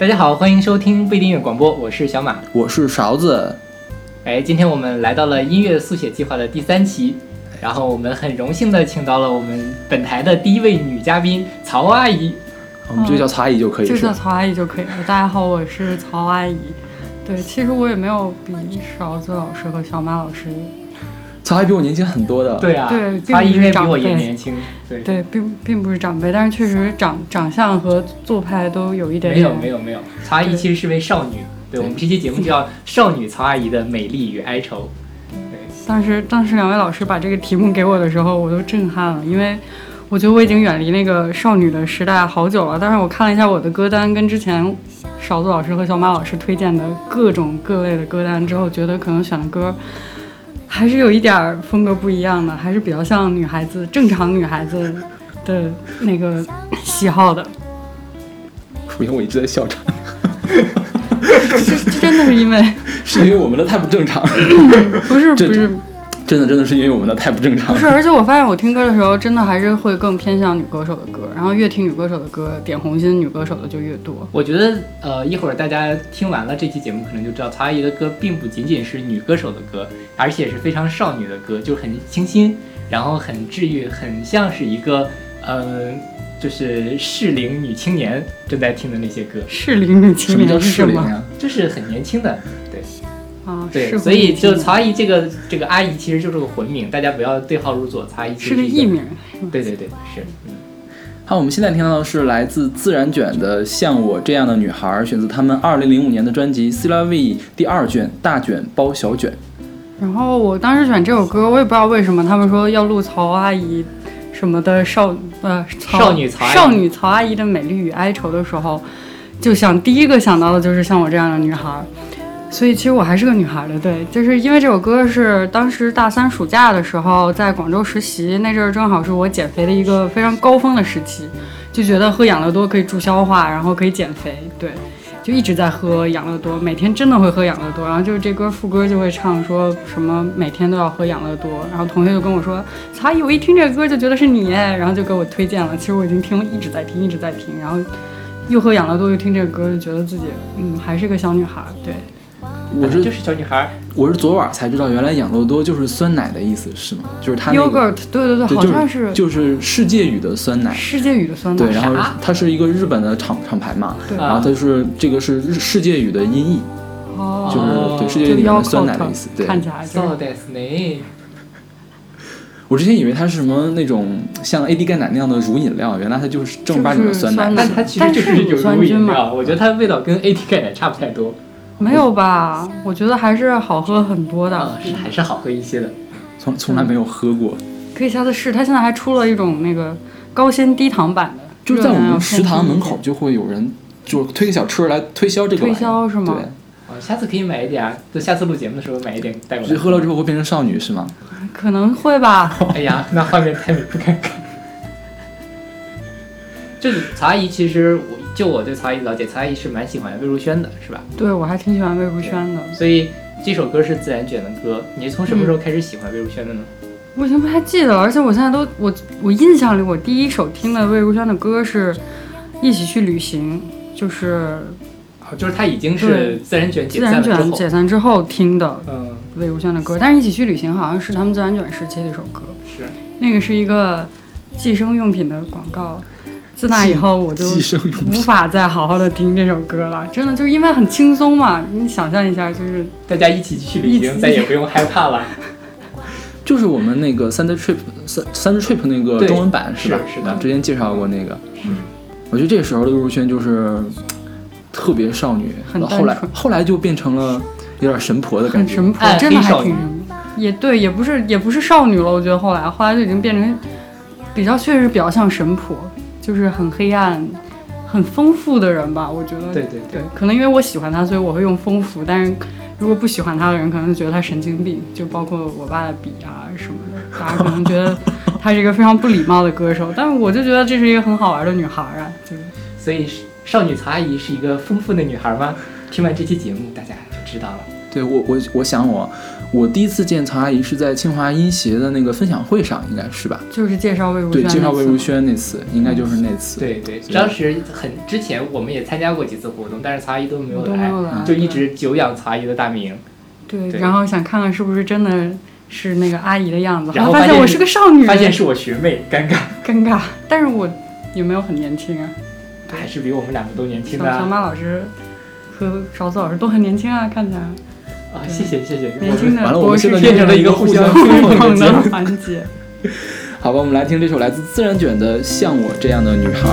大家好，欢迎收听不一定音乐广播，我是小马。我是勺子，哎，今天我们来到了音乐速写计划的第三期，然后我们很荣幸的请到了我们本台的第一位女嘉宾曹阿姨。我们就叫曹阿姨就可以就叫？曹阿姨就可以了。大家好，我是曹阿姨。对，其实我也没有比勺子老师和小马老师，曹阿姨比我年轻很多的。，对啊，对曹阿姨因为比我也年轻，对，对，并并不是长辈，但是确实长长相和做派都有一点没有。没有没有，曹阿姨其实是位少女。对我们这期节目叫《少女曹阿姨的美丽与哀愁》。对，当时当时两位老师把这个题目给我的时候，我都震撼了，因为我觉得我已经远离那个少女的时代好久了。但是我看了一下我的歌单，跟之前勺子老师和小马老师推荐的各种各类的歌单之后，觉得可能选的歌还是有一点儿风格不一样的，还是比较像女孩子正常女孩子的那个喜好的。首先我一直在笑场，这这真的是因为 是因为我们的太不正常，不是这不是真的真的是因为我们的太不正常不。是，而且我发现我听歌的时候，真的还是会更偏向女歌手的歌，然后越听女歌手的歌，点红心女歌手的就越多。我觉得呃，一会儿大家听完了这期节目，可能就知道曹阿姨的歌并不仅仅是女歌手的歌，而且是非常少女的歌，就很清新，然后很治愈，很像是一个呃，就是适龄女青年正在听的那些歌，适龄女青什么叫年是什么适龄呀？就是很年轻的，对啊？对，所以就曹阿姨这个这个阿姨其实就是个混名，大家不要对号入座，曹阿姨是个艺，名，对对对，是，嗯。好，我们现在听到的是来自自然卷的《像我这样的女孩》，选自他们二零零五年的专辑《C La V》第二卷大卷包小卷。然后我当时选这首歌，我也不知道为什么，他们说要录曹阿姨什么的少呃曹少女曹少女曹阿姨的美丽与哀愁的时候，就想第一个想到的就是像我这样的女孩。所以其实我还是个女孩的，对，就是因为这首歌是当时大三暑假的时候在广州实习，那阵儿正好是我减肥的一个非常高峰的时期，就觉得喝养乐多可以助消化，然后可以减肥，对，就一直在喝养乐多，每天真的会喝养乐多。然后就是这歌副歌就会唱说什么每天都要喝养乐多，然后同学就跟我说，曹阿姨，我一听这歌就觉得是你，然后就给我推荐了。其实我已经听了，一直在听，一直在听，然后又喝养乐多又听这个歌，就觉得自己嗯还是个小女孩，对。我是就是小女孩儿，我是昨晚才知道，原来养乐多就是酸奶的意思，是吗？就是它那个 yogurt，对对对，对，好像就是就是世界语的酸奶。世界语的酸奶。对，然后啥它是一个日本的厂厂牌嘛，对然后它是这个是日世界语的音译，哦，就是对世界就语里面的 yogurt 酸奶的意思。对，看起来就そう是ですね。我之前以为它是什么那种像 AD 钙奶那样的乳饮料，原来它就是正儿八经的酸奶。就是但它其实就是有但是乳酸乳菌嘛饮料，我觉得它的味道跟 AT 钙奶差不太多， 没有吧？我觉得还是好喝很多的。啊，是还是好喝一些的。从从来没有喝过，可以下次试。它现在还出了一种那个高纤低糖版的，就是在我们食堂门口就会有人就推个小车来推销这个推销是吗？对，哦，下次可以买一点啊，就下次录节目的时候买一点带过来。喝了之后会变成少女是吗？可能会吧。哎呀，那画面太美不敢看。就是曹阿姨，其实我就我对曹阿姨了解，曹阿姨是蛮喜欢魏如萱的，是吧？对，我还挺喜欢魏如萱的。所以这首歌是自然卷的歌。你是从什么时候开始喜欢魏如萱的呢？我已经不太记得了，而且我现在都我我印象里，我第一首听的魏如萱的歌是《一起去旅行》，就是哦，就是她已经是自然卷解自然散之后，卷解散之后听的嗯，魏如萱的歌。但是《一起去旅行》好像是他们自然卷时期的一首歌，是。那个是一个计生用品的广告。自那以后，我就无。法再好好的听这首歌了，真的就是因为很轻松嘛。你想象一下，就是大家一起去旅行，再也不用害怕了。就是我们那个 Sunday Trip 三 Thunder Trip 那个中文版是吧？是是的啊之前介绍过那个。嗯我觉得这时候的陆如萱就是特别少女，很单后来后来就变成了有点神婆的感觉。很神婆，真的黑少女还挺神婆。也对，也不是也不是少女了，我觉得后来后来就已经变成比较确实比较像神婆，就是很黑暗、很丰富的人吧。我觉得对对对对，可能因为我喜欢他，所以我会用丰富，但是。如果不喜欢他的人，可能就觉得他神经病，就包括我爸的笔啊什么的，大家可能觉得他是一个非常不礼貌的歌手，但是我就觉得这是一个很好玩的女孩啊，就是所以少女曹阿姨是一个丰富的女孩吗？听完这期节目，大家就知道了。对我我我想我我第一次见曹阿姨是在清华音协的那个分享会上，应该是吧？就是介绍魏如对，萱，介绍魏如。萱那次，应该就是那次。对对，当时很之前我们也参加过几次活动，但是曹阿姨都没有来，就一直久仰曹阿姨的大名。对，对然后想看看是不是真的是那个阿姨的样子，然后发现我是个少女，发现是我学妹，尴尬，尴尬。但是我有没有很年轻啊，还是比我们两个都年轻小小的啊！马老师和勺子老师都很年轻啊，看起来啊谢谢谢谢，年轻的完了我们现在变成了一个互相吹捧的环节。好吧，我们来听这首来自自然卷的《像我这样的女孩》。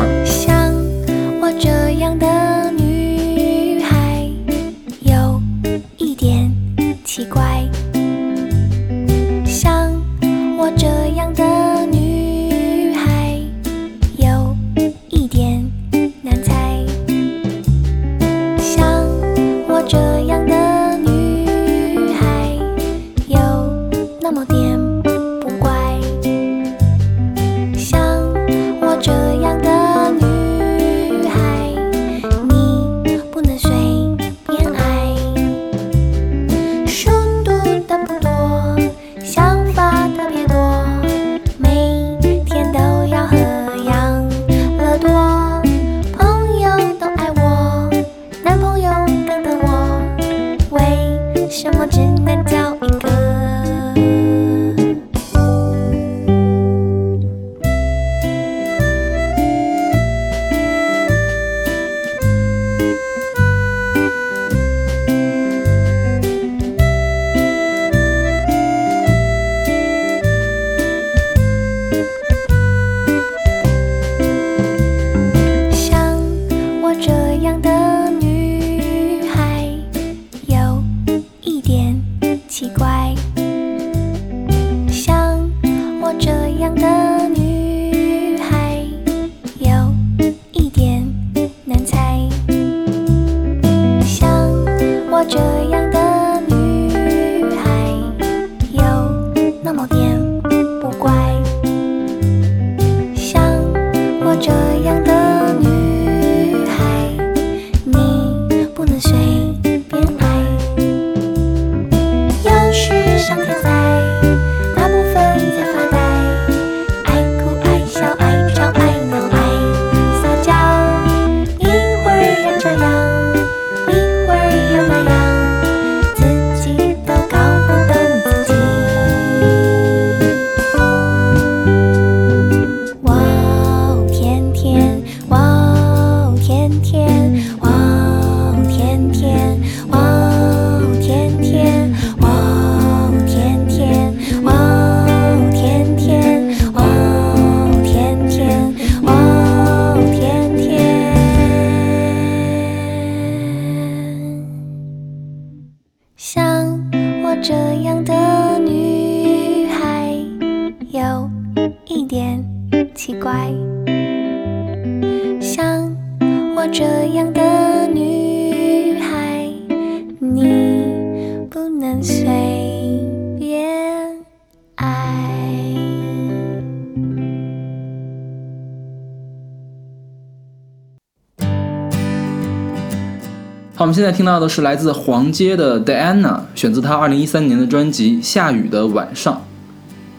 现在听到的是来自黄街的 Diana，选自她二零一三年的专辑《下雨的晚上》。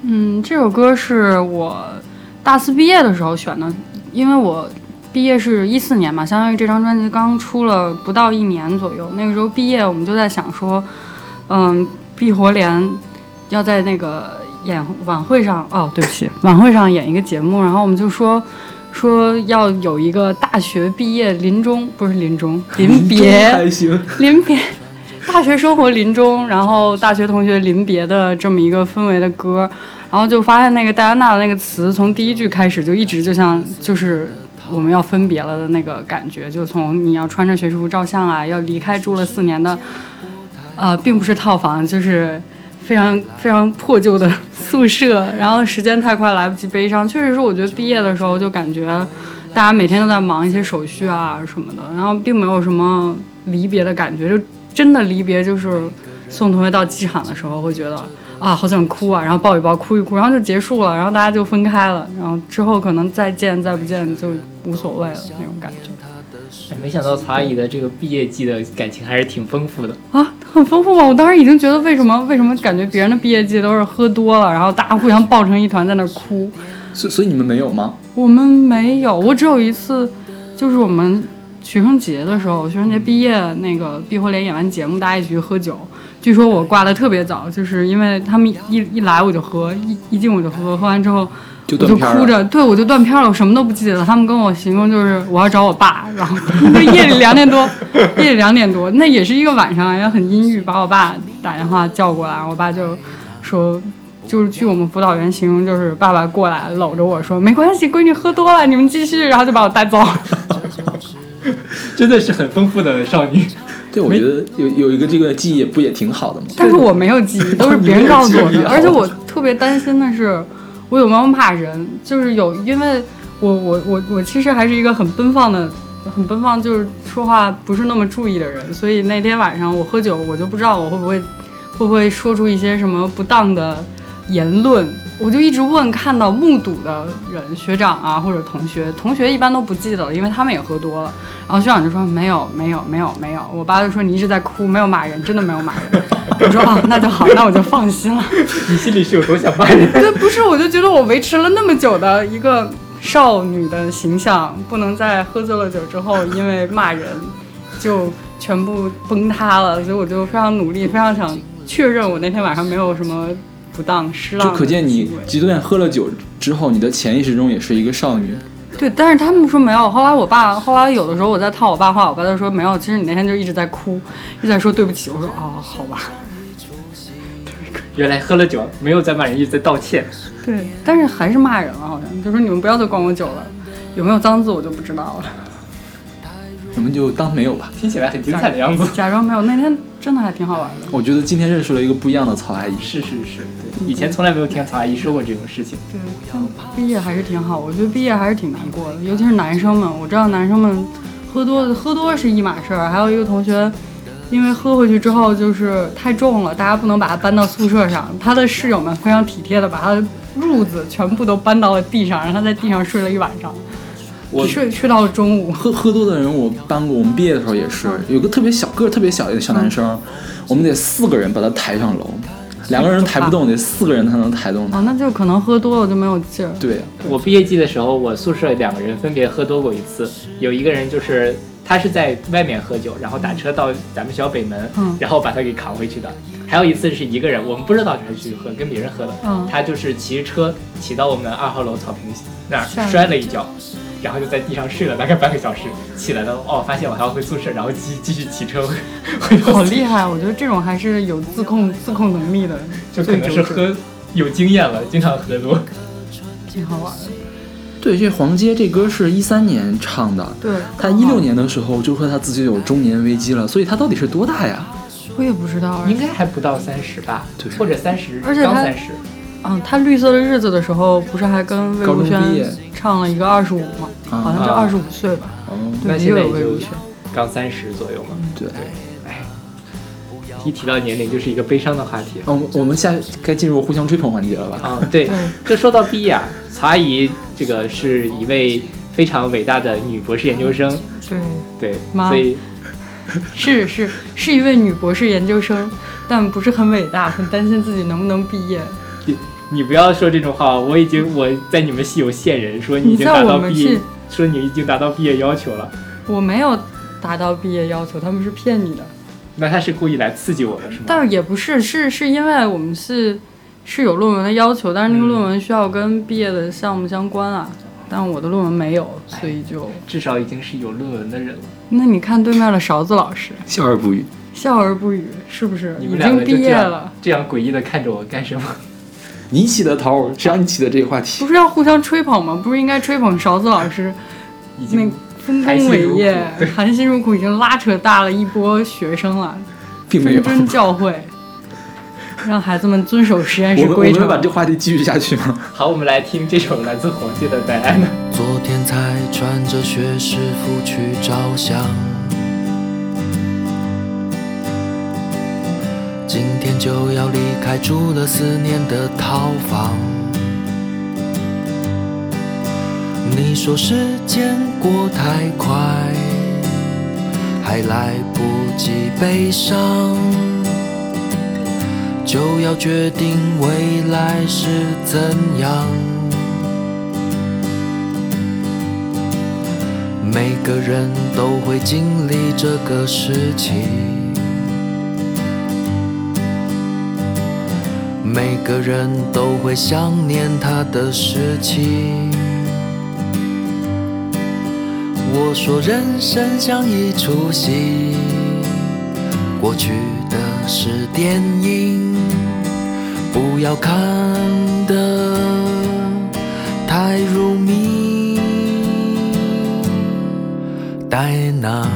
嗯，这首歌是我大四毕业的时候选的，因为我毕业是一四年嘛，相当于这张专辑刚出了不到一年左右。那个时候毕业，我们就在想说，嗯，碧活联要在那个演晚会上，哦，对不起，晚会上演一个节目，然后我们就说。说要有一个大学毕业临终，不是临终，临别，还行，临别，大学生活临终，然后大学同学临别的这么一个氛围的歌，然后就发现那个戴安娜的那个词从第一句开始就一直就像就是我们要分别了的那个感觉，就从你要穿着学士服照相啊，要离开住了四年的，呃，并不是套房，就是非常非常破旧的 宿舍，然后时间太快来不及悲伤，确实是我觉得毕业的时候就感觉大家每天都在忙一些手续啊什么的，然后并没有什么离别的感觉，就真的离别就是送同学到机场的时候会觉得啊好想哭啊，然后抱一抱哭一哭，然后就结束了，然后大家就分开了，然后之后可能再见再不见就无所谓了那种感觉。哎没想到曹阿姨的这个毕业季的感情还是挺丰富的。啊，很 丰富嘛。我当时已经觉得为什么为什么感觉别人的毕业季都是喝多了，然后大家互相抱成一团在那儿哭，所所以你们没有吗？我们没有，我只有一次，就是我们学生节的时候，学生节毕业那个毕活联演完节目，大家一起去喝酒。据说我挂的特别早，就是因为他们一一来我就喝，一一进我就喝，喝完之后就我就。哭着，对我就断片了，我什么都不记得了。他们跟我形容就是我要找我爸，然后 夜里两点多，夜里两点多，那也是一个晚上，也很阴郁，把我爸打电话叫过来，我爸就说。就是据我们辅导员形容，就是爸爸过来搂着我说：“没关系，闺女喝多了，你们继续。”然后就把我带走。真的是很丰富的少女。对，我觉得有有一个这个记忆不也挺好的吗？但是我没有记忆，都是别人告诉我的。而且我特别担心的是，我有没有骂人？就是有，因为我我我我其实还是一个很奔放的，很奔放，就是说话不是那么注意的人。所以那天晚上我喝酒，我就不知道我会不会会不会说出一些什么不当的言论。我就一直问看到目睹的人，学长啊或者同学，同学一般都不记得了，因为他们也喝多了。然后学长就说没有没有没有没有，我爸就说你一直在哭，没有骂人，真的没有骂人。我说啊，那就好，那我就放心了。你心里是有多想骂人？对，不是，我就觉得我维持了那么久的一个少女的形象，不能在喝醉了酒之后因为骂人就全部崩塌了，所以我就非常努力，非常想确认我那天晚上没有什么不当失就可见你即便喝了酒之后，你的潜意识中也是一个少女。对，但是他们说没有。后来我爸，后来有的时候我在套我爸话，我爸就说没有。其实你那天就一直在哭，一直在说对不起。我说哦，好吧。原来喝了酒没有在骂人，一直在道歉。对，但是还是骂人了，好像就说你们不要再灌我酒了。有没有脏字我就不知道了，我们就当没有吧。听起来很精彩的样子。假装没有。那天真的还挺好玩的。我觉得今天认识了一个不一样的曹阿姨。是是是，对，以前从来没有听曹阿姨说过这种事情。对，但毕业还是挺好。我觉得毕业还是挺难过的，尤其是男生们。我知道男生们喝多喝多是一码事儿，还有一个同学，因为喝回去之后就是太重了，大家不能把他搬到宿舍上。他的室友们非常体贴的把他的褥子全部都搬到了地上，让他在地上睡了一晚上，我睡睡到中午。喝喝多的人，我搬过。我们毕业的时候也是，有个特别小个儿、特别小的一个小男生，我们得四个人把他抬上楼，两个人抬不动，得四个人才能抬动他。哦，那就可能喝多了就没有劲儿。对，我毕业季的时候，我宿舍两个人分别喝多过一次，有一个人就是他是在外面喝酒，然后打车到咱们学校北门，嗯然后把他给扛回去的。还有一次是一个人，我们不知道他是去喝，跟别人喝的，嗯他就是骑车骑到我们二号楼草坪那儿摔了一跤。然后就在地上睡了大概半个小时，起来了哦，发现我还要回宿舍，然后继继续骑车回好厉害！我觉得这种还是有自控自控能力的，就可能是喝有经验了，经常喝多。挺好玩的。对，这黄街这歌是一三年唱的，对，他一六年的时候就说他自己有中年危机了，所以他到底是多大呀？我也不知道，应该还不到三十吧，对或者三十，而且刚三十。嗯，他《绿色的日子》的时候，不是还跟魏如萱唱了一个二十五吗？啊好像是啊二十五岁吧。哦，那对，也现在也就有魏如萱。刚三十左右嘛。对。哎，一提到年龄就是一个悲伤的话题。哦，我们下该进入互相吹捧环节了吧？啊、对对，这说到毕业啊，曹阿姨这个是一位非常伟大的女博士研究生，对，对，妈所以是是是一位女博士研究生，但不是很伟大，很担心自己能不能毕业。你你不要说这种话，我已经我在你们系有线人说你已经你在达到毕业我们系，说你已经达到毕业要求了，我没有达到毕业要求，他们是骗你的。那他是故意来刺激我的是吗？但是也不是，是是因为我们是是有论文的要求，但是那个嗯论文需要跟毕业的项目相关啊。但我的论文没有，所以就……至少已经是有论文的人了。那你看对面的勺子老师，笑而不语。笑而不语，是不是已你们两经毕业个就这样了？这样诡异的看着我干什么？你起的头，谁让你起的这个话题不？是要互相吹捧吗？不是应该吹捧勺子老师已那经丰功含辛茹苦伟业、含辛茹苦，已经拉扯大了一波学生了，并没有谆。谆教诲，让孩子们遵守实验我们我室规程。们把这话题继续下去吗？好，我们来听这首来自黄界的《戴安娜》。昨天才穿着学士服去照相，今天就要离开住了四年的套房。你说时间过太快，还来不及悲伤。就要决定未来是怎样。每个人都会经历这个时期，每个人都会想念他的事情。我说人生像一出戏，过去的是电影，不要看得太入迷。戴安娜，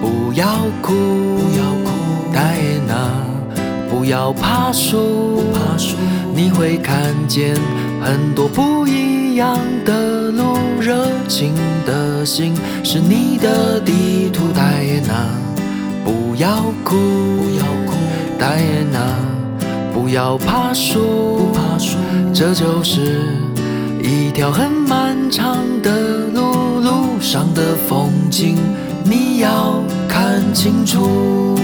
不要哭，不要哭，戴安娜，不要怕输，怕输，你会看见很多不一样的路，热情的心是你的地图，戴安娜，不要哭，不要哭，戴安娜，不要怕输，不怕输，这就是一条很漫长的路，路上的风景你要看清楚。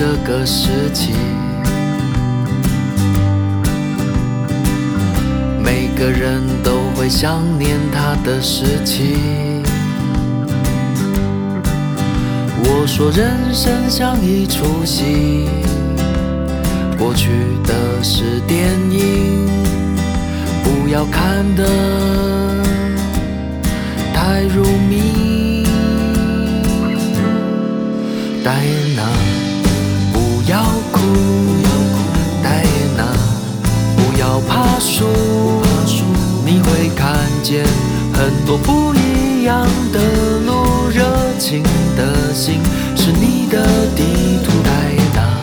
这个时期，每个人都会想念他的时期。我说人生像一出戏，过去的是电影，不要看得太入迷。戴见很多不一样的路，热情的心是你的地图，戴娜，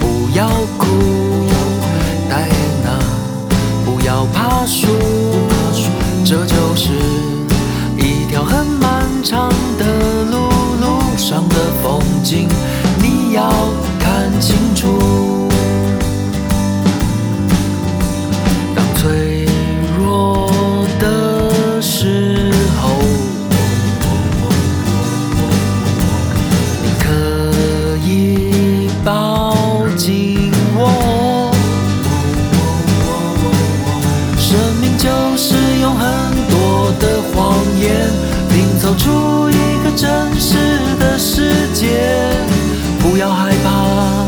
不要哭，戴娜，不要怕输，这就是一条很漫长的路，路上的风景你要看清楚。出一个真实的世界。不要害怕，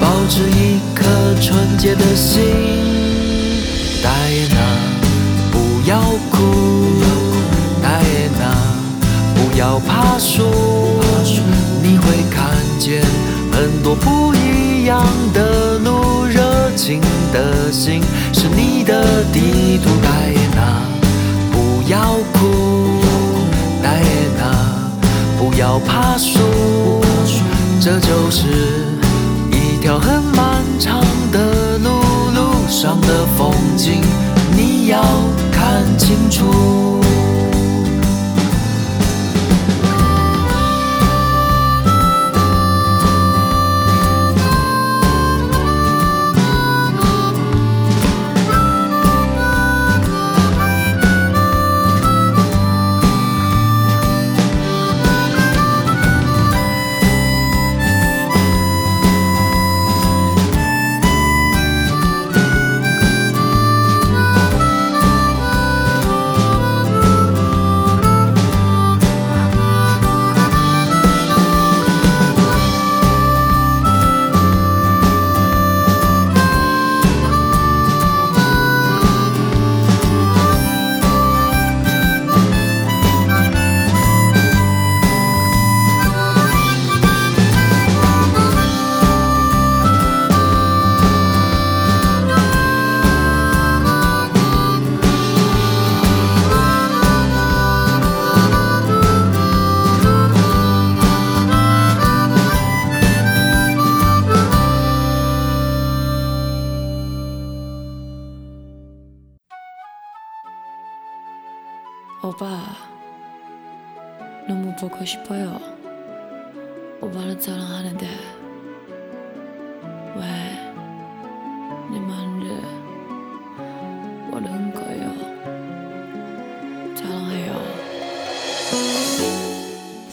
保持一颗纯洁的心。戴安娜，不要哭，戴安娜，不要怕输，你会看见很多不一样的路，热情的心是你的地图。戴要哭，戴安娜，不要怕输，这就是一条很漫长的路，路上的风景你要看清楚。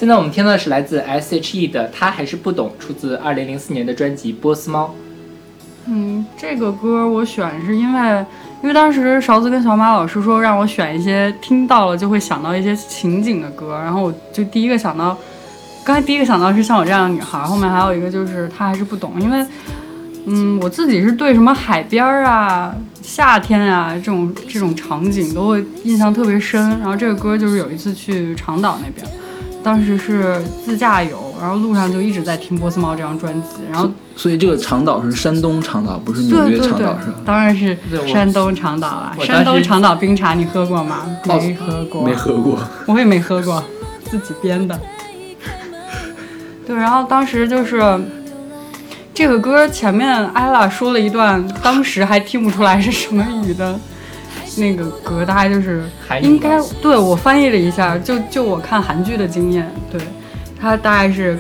现在我们听到的是来自 S.H.E 的《他还是不懂》，出自2004年的专辑《波斯猫》。嗯，这个歌我选是因为，因为当时勺子跟小马老师说让我选一些听到了就会想到一些情景的歌，然后我就第一个想到，刚才第一个想到是像我这样的女孩，后面还有一个就是她还是不懂，因为，嗯，我自己是对什么海边啊、夏天啊这种这种场景都会印象特别深，然后这个歌就是有一次去长岛那边。当时是自驾游，然后路上就一直在听波斯猫这张专辑，然后所以这个长岛是山东长岛，不是纽约对对对长岛是吧？，当然是山东长岛啦。我当时山东长岛冰茶你喝过吗？哦没喝过，没喝过。我也没喝过，自己编的。对，然后当时就是这个歌前面艾拉说了一段，当时还听不出来是什么语的那个歌，大概就是应该对我翻译了一下，就就我看韩剧的经验，对他大概是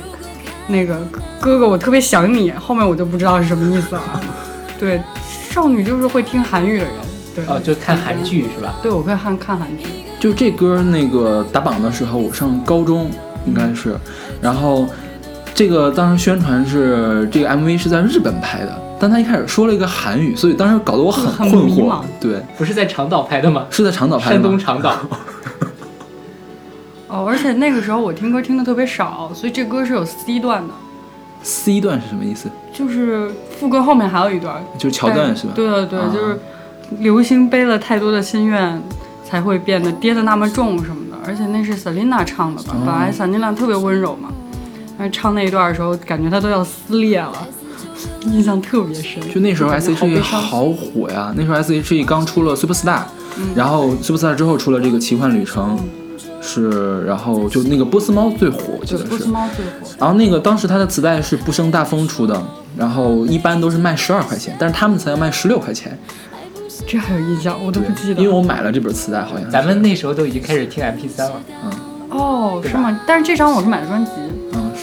那个哥哥，我特别想你，后面我就不知道是什么意思了。对，少女就是会听韩语的人，对，哦，就看韩剧是吧？对我会看看韩剧。就这歌那个打榜的时候，我上高中应该是，然后这个当时宣传是这个 MV 是在日本拍的，但他一开始说了一个韩语，所以当时搞得我很很困惑。对，不是在长岛拍的吗？是在长岛拍的山东？长岛。哦，而且那个时候我听歌听的特别少，所以这歌是有 C 段的，C 段是什么意思？就是副歌后面还有一段就是桥段是吧？对对对，啊就是流星背了太多的心愿，才会变得跌得那么重什么的。而且那是 Selina 唱的吧？哦本来 Selina 特别温柔嘛，但是唱那一段的时候，感觉她都要撕裂了，印象特别深。就那时候感觉好 S.H.E 好火呀，那时候 S.H.E 刚出了 Superstar，、然后 Superstar 之后出了这个奇幻旅程，是，然后就那个波斯猫最火，我记，得是波斯。猫最火。然后那个当时它的磁带是不生大风出的，然后一般都是卖十二块钱，但是他们才要卖十六块钱，这还有印象，我都不记得。因为我买了这本磁带，好像咱们那时候都已经开始听 MP 3了，嗯哦，是吗？但是这张我是买的专辑，嗯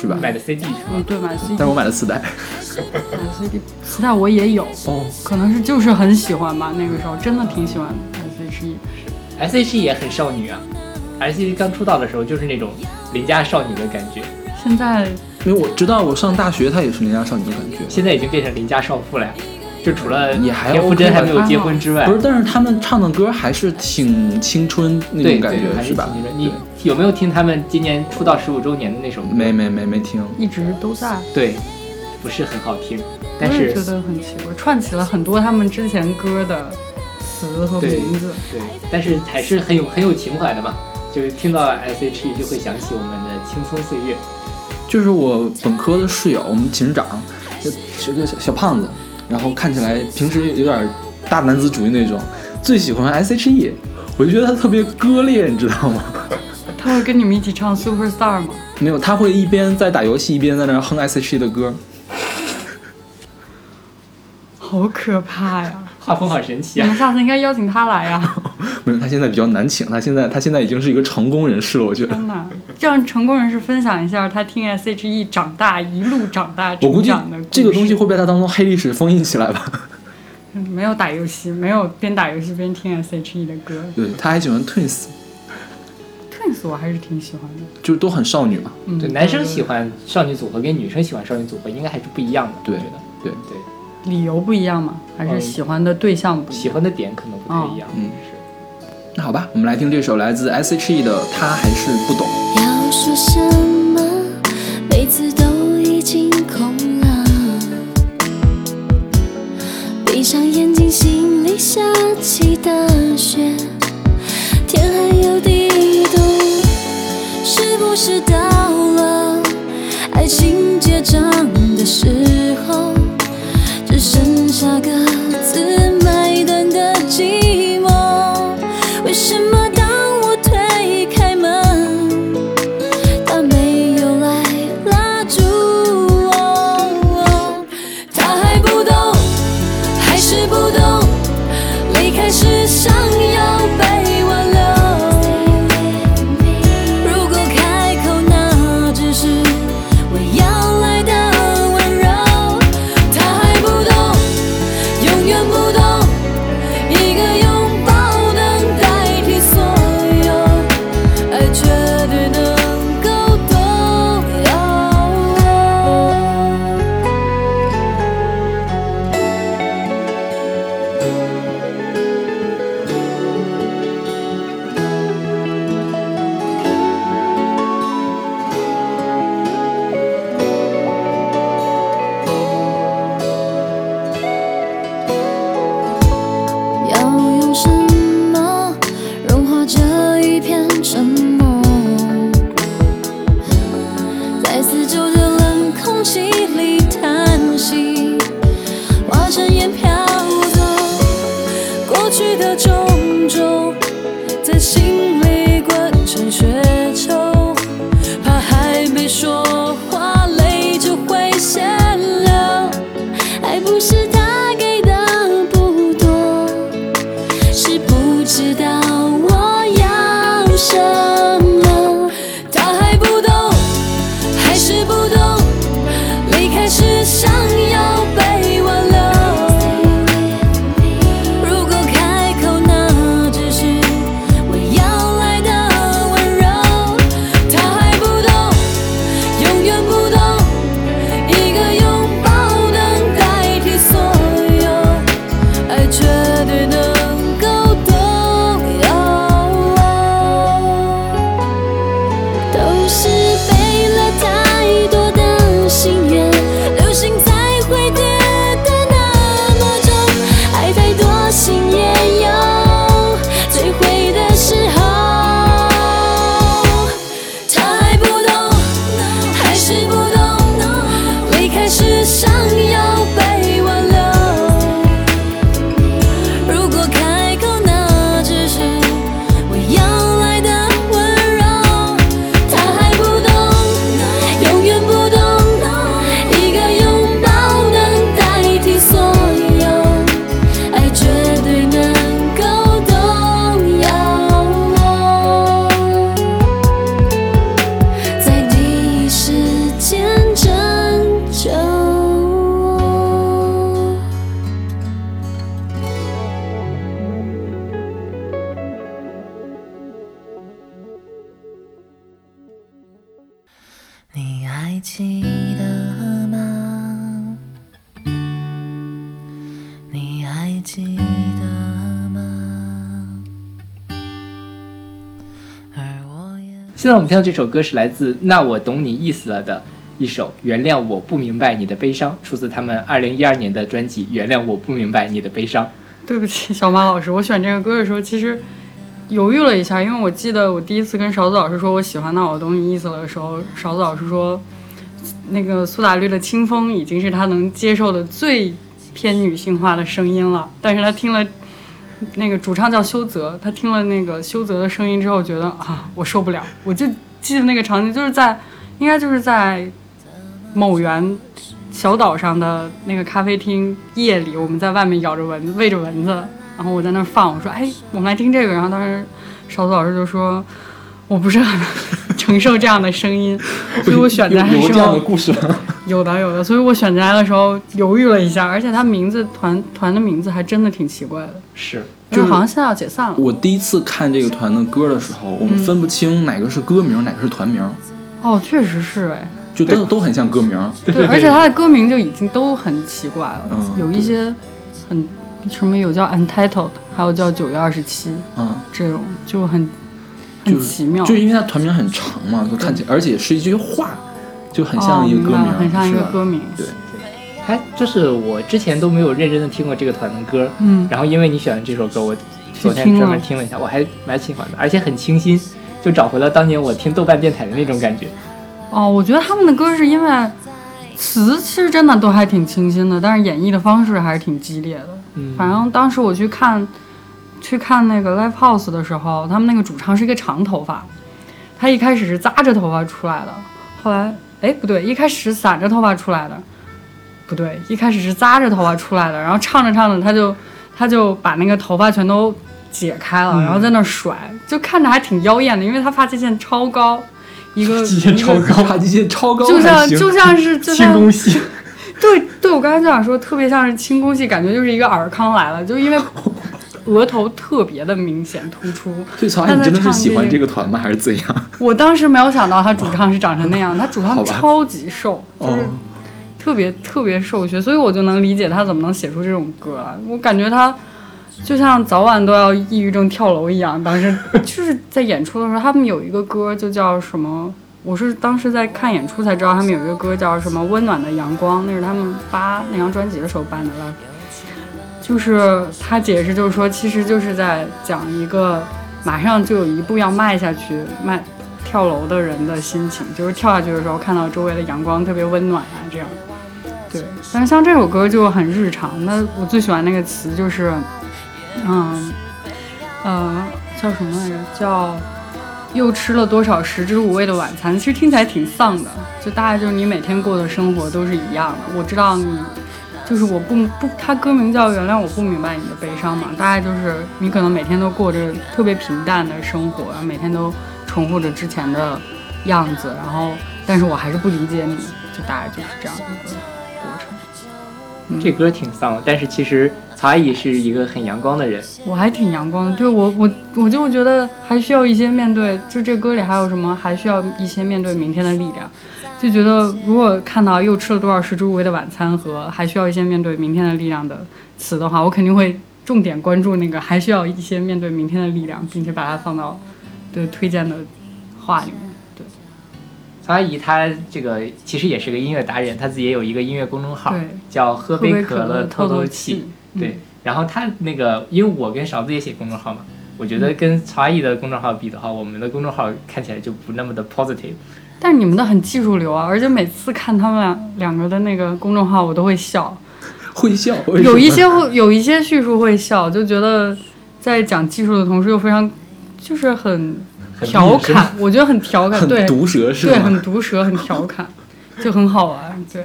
是吧？买的 CD 是吧？嗯，对，买的 CD，但是我买的磁带，买的 CD，磁带我也有。哦，可能是就是很喜欢吧，那个时候真的挺喜欢 S.H.E。S.H.E 也很少女啊，S.H.E 刚出道的时候就是那种邻家少女的感觉，现在因为我知道我上大学，她也是邻家少女的感觉。现在已经变成邻家少妇了呀。就除了你还田馥甄还没有结婚之外，不是，但是他们唱的歌还是挺青春那种感对还觉是吧挺？青春你有没有听他们今年出道十五周年的那首歌？没没没没听，一直都在，对，不是很好听，但是觉得很奇怪，串起了很多他们之前歌的词和名字。对，但是还是很有很有情怀的嘛。就是听到 S.H.E 就会想起我们的青葱岁月。就是我本科的室友，我们寝室长，就是个小小胖子，然后看起来平时有点大男子主义那种，最喜欢 S.H.E，我就觉得他特别割裂，你知道吗？他会跟你们一起唱 Superstar 吗？没有，他会一边在打游戏，一边在那哼 S.H.E 的歌。好可怕呀！画风好神奇啊！你们下次应该邀请他来呀！没有，他现在比较难请，他现在他现在已经是一个成功人士了，我觉得。真的，让成功人士分享一下他听 S.H.E 长大一路长大我估计成长的这个东西会被他当做黑历史封印起来吧。嗯 没有打游戏，没有边打游戏边听 S.H.E 的歌。对，他还喜欢 Twins，Twins 我还是挺喜欢的。就是都很少女嘛。嗯，对，男生喜欢少女组合跟女生喜欢少女组合应该还是不一样的。对我觉得对对，理由不一样吗？还是嗯喜欢的对象不一样？喜欢的点可能不太一样。嗯是。那好吧，我们来听这首来自 S.H.E 的《他还是不懂》。要说在我们听到这首歌是来自《那我懂你意思了》的一首《原谅我不明白你的悲伤》，出自他们二零一二年的专辑《原谅我不明白你的悲伤》。对不起，小马老师，我选这个歌的时候其实犹豫了一下，因为我记得我第一次跟勺子老师说我喜欢《那我懂你意思了》的时候，勺子老师说，那个苏打绿的《清风》已经是他能接受的最偏女性化的声音了，但是他听了。那个主唱叫修泽，他听了那个修泽的声音之后，觉得啊，我受不了。我就记得那个场景，就是在，应该就是在某园小岛上的那个咖啡厅，夜里我们在外面咬着蚊子，喂着蚊子，然后我在那儿放，我说，哎，我们来听这个。然后当时勺子老师就说，我不是很承受这样的声音，所以我选择还是有有这样的故事吗？有的有的，所以我选择来的时候犹豫了一下，而且他名字团团的名字还真的挺奇怪的，是，就是好像现在要解散了。我第一次看这个团的歌的时候，我们分不清哪个是歌名，哪个是团名，哦，确实是哎，就都都很像歌名。对，而且他的歌名就已经都很奇怪了，嗯有一些很什么有叫 Untitled，还有叫九月二十七嗯，这种就很很就是奇妙，就是因为它团名很长嘛，就看起来，而且是一句话，就很像一个歌名，了很像一个歌名。对，还就是我之前都没有认真的听过这个团的歌，嗯然后因为你选的这首歌，我昨天专门听了一下，我还蛮喜欢的，而且很清新，就找回了当年我听豆瓣电台的那种感觉。哦，我觉得他们的歌是因为词其实真的都还挺清新的，但是演绎的方式还是挺激烈的。嗯，反正当时我去看去看那个 live house 的时候，他们那个主唱是一个长头发，他一开始是扎着头发出来的，后来哎不对，一开始是散着头发出来的，不对，一开始是扎着头发出来的，然后唱着唱着他就他就把那个头发全都解开了，嗯。然后在那甩，就看着还挺妖艳的，因为他发际线超高，一个极限超高，发际线超高，就像就像是就轻像功系，对对，我刚才就想说，特别像是清宫戏，感觉就是一个尔康来了，就因为额头特别的明显突出。对，曹他在爱你真的是喜欢这这个团吗？还是怎样？我当时没有想到他主唱是长成那样，他主唱超级瘦，就是哦，特别特别瘦削，所以我就能理解他怎么能写出这种歌来。我感觉他就像早晚都要抑郁症跳楼一样。当时 就是在演出的时候，他们有一个歌就叫什么？我是当时在看演出才知道，他们有一个歌叫什么《温暖的阳光》，那是他们发那张专辑的时候办的了。就是他解释，就是说，其实就是在讲一个马上就有一步要迈下去、迈跳楼的人的心情，就是跳下去的时候看到周围的阳光特别温暖啊，这样。对，但是像这首歌就很日常。那我最喜欢那个词就是，嗯，呃，叫什么来着？叫又吃了多少食之无味的晚餐？其实听起来挺丧的，就大概就是你每天过的生活都是一样的。我知道你。就是我不不，他歌名叫《原谅我不明白你的悲伤》嘛，大概就是你可能每天都过着特别平淡的生活，然后每天都重复着之前的样子，然后但是我还是不理解你，就大概就是这样一个过程。这歌挺丧的，但是其实曹阿姨是一个很阳光的人。我还挺阳光的，对我我我就觉得还需要一些面对，就这歌里还有什么，还需要一些面对明天的力量。就觉得如果看到又吃了多少食之无味的晚餐和还需要一些面对明天的力量的词的话，我肯定会重点关注那个还需要一些面对明天的力量，并且把它放到对推荐的话里面。对曹阿姨她这个其实也是个音乐达人，她自己也有一个音乐公众号，对，叫喝喝杯杯可乐透透气。，嗯对，然后她那个，因为我跟勺子也写公众号嘛，我觉得跟曹阿姨的公众号比的话，我们的公众号看起来就不那么的 positive。但是你们的很技术流啊，而且每次看他们两两个的那个公众号，我都会笑。会笑，有一些会有一些叙述会笑，就觉得在讲技术的同时又非常就是很很调侃，我觉得很调侃，对毒舌是对，很毒舌，很调侃，就很好玩。对，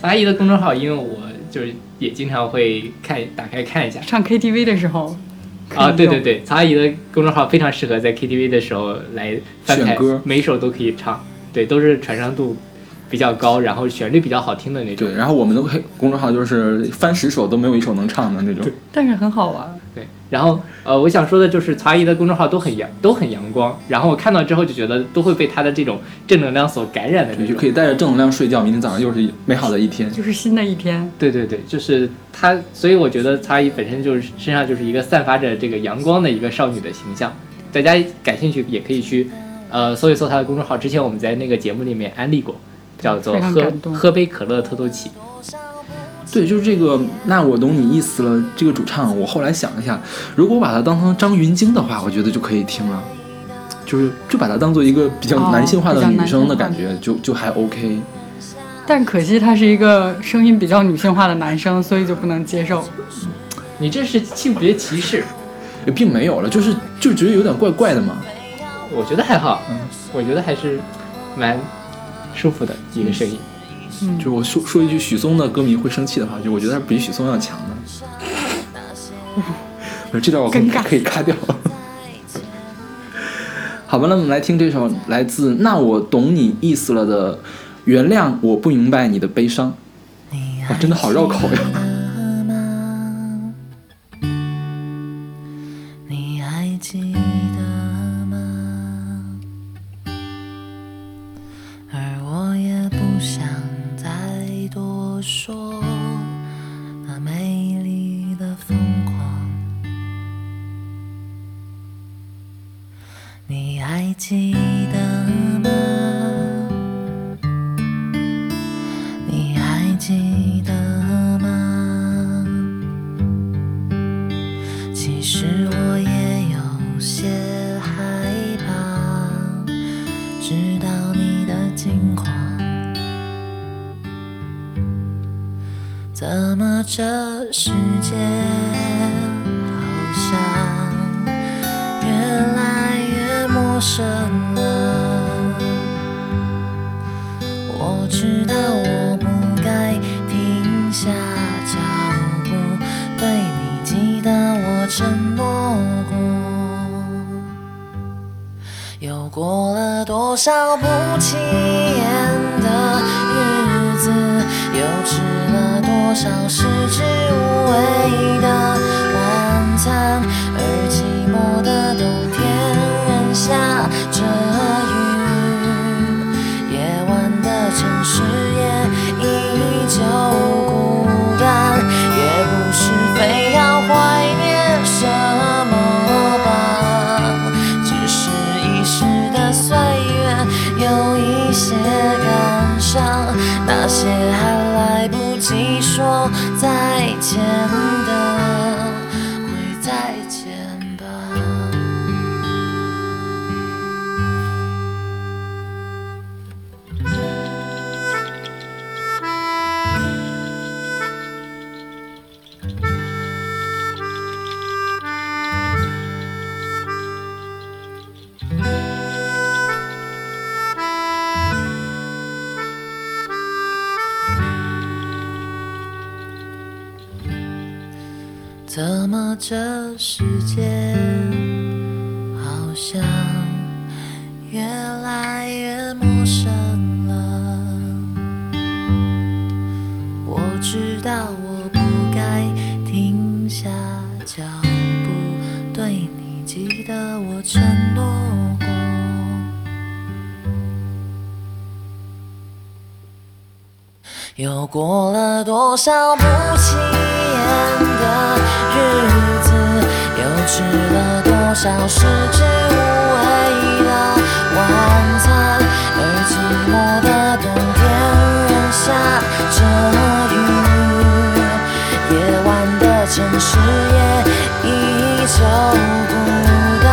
曹阿姨的公众号，因为我就是也经常会看打开看一下。唱 KTV 的时候啊，对对，对，曹阿姨的公众号非常适合在 KTV 的时候来翻牌选歌，每一首都可以唱，对，都是传唱度比较高，然后旋律比较好听的那种。对，然后我们的黑公众号就是翻十首都没有一首能唱的那种。但是很好玩。对，然后呃，我想说的就是曹阿姨的公众号都很阳，都很阳光，然后我看到之后就觉得都会被她的这种正能量所感染的那对，就种。可以带着正能量睡觉，明天早上又是美好的一天。就是新的一天，对对对，就是她，所以我觉得曹阿姨本身就是身上就是一个散发着这个阳光的一个少女的形象。大家感兴趣也可以去呃搜一搜他的公众号，之前我们在那个节目里面安利过，叫做喝喝杯可乐透透气。对，就是这个。那我懂你意思了。这个主唱，我后来想一下，如果我把它当成张芸京的话，我觉得就可以听了。就是就把它当做一个比较哦男性化的女生的感觉，就就还 OK。但可惜他是一个声音比较女性化的男生，所以就不能接受。你这是性别歧视？也并没有了，就是就觉得有点怪怪的嘛。我觉得还好，嗯，我觉得还是蛮舒服的一个声音。嗯就是我说说一句许嵩的歌迷会生气的话，就我觉得他比许嵩要强的。这段我可以可以卡掉。好吧，那我们来听这首来自《那我懂你意思了》的《原谅我不明白你的悲伤》。哇，真的好绕口呀！对你记得我承诺过。又过了多少不起眼的日子，又吃了多少食之无味的晚餐，而寂寞的冬天仍下着雨，夜晚的城市也求不到，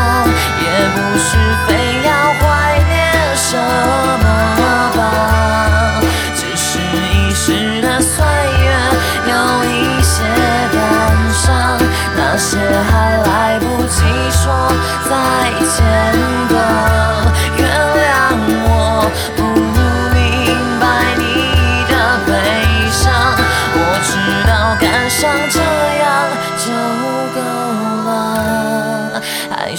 也不是非要怀念什么吧。只是一时的岁月有一些感伤，那些还来不及说再见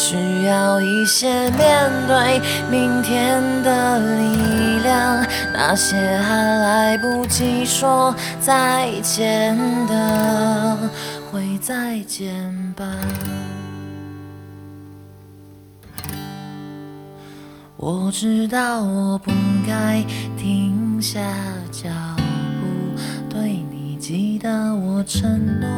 需要一些面对明天的力量，那些还来不及说再见的，会再见吧。我知道我不该停下脚步，对你记得我承诺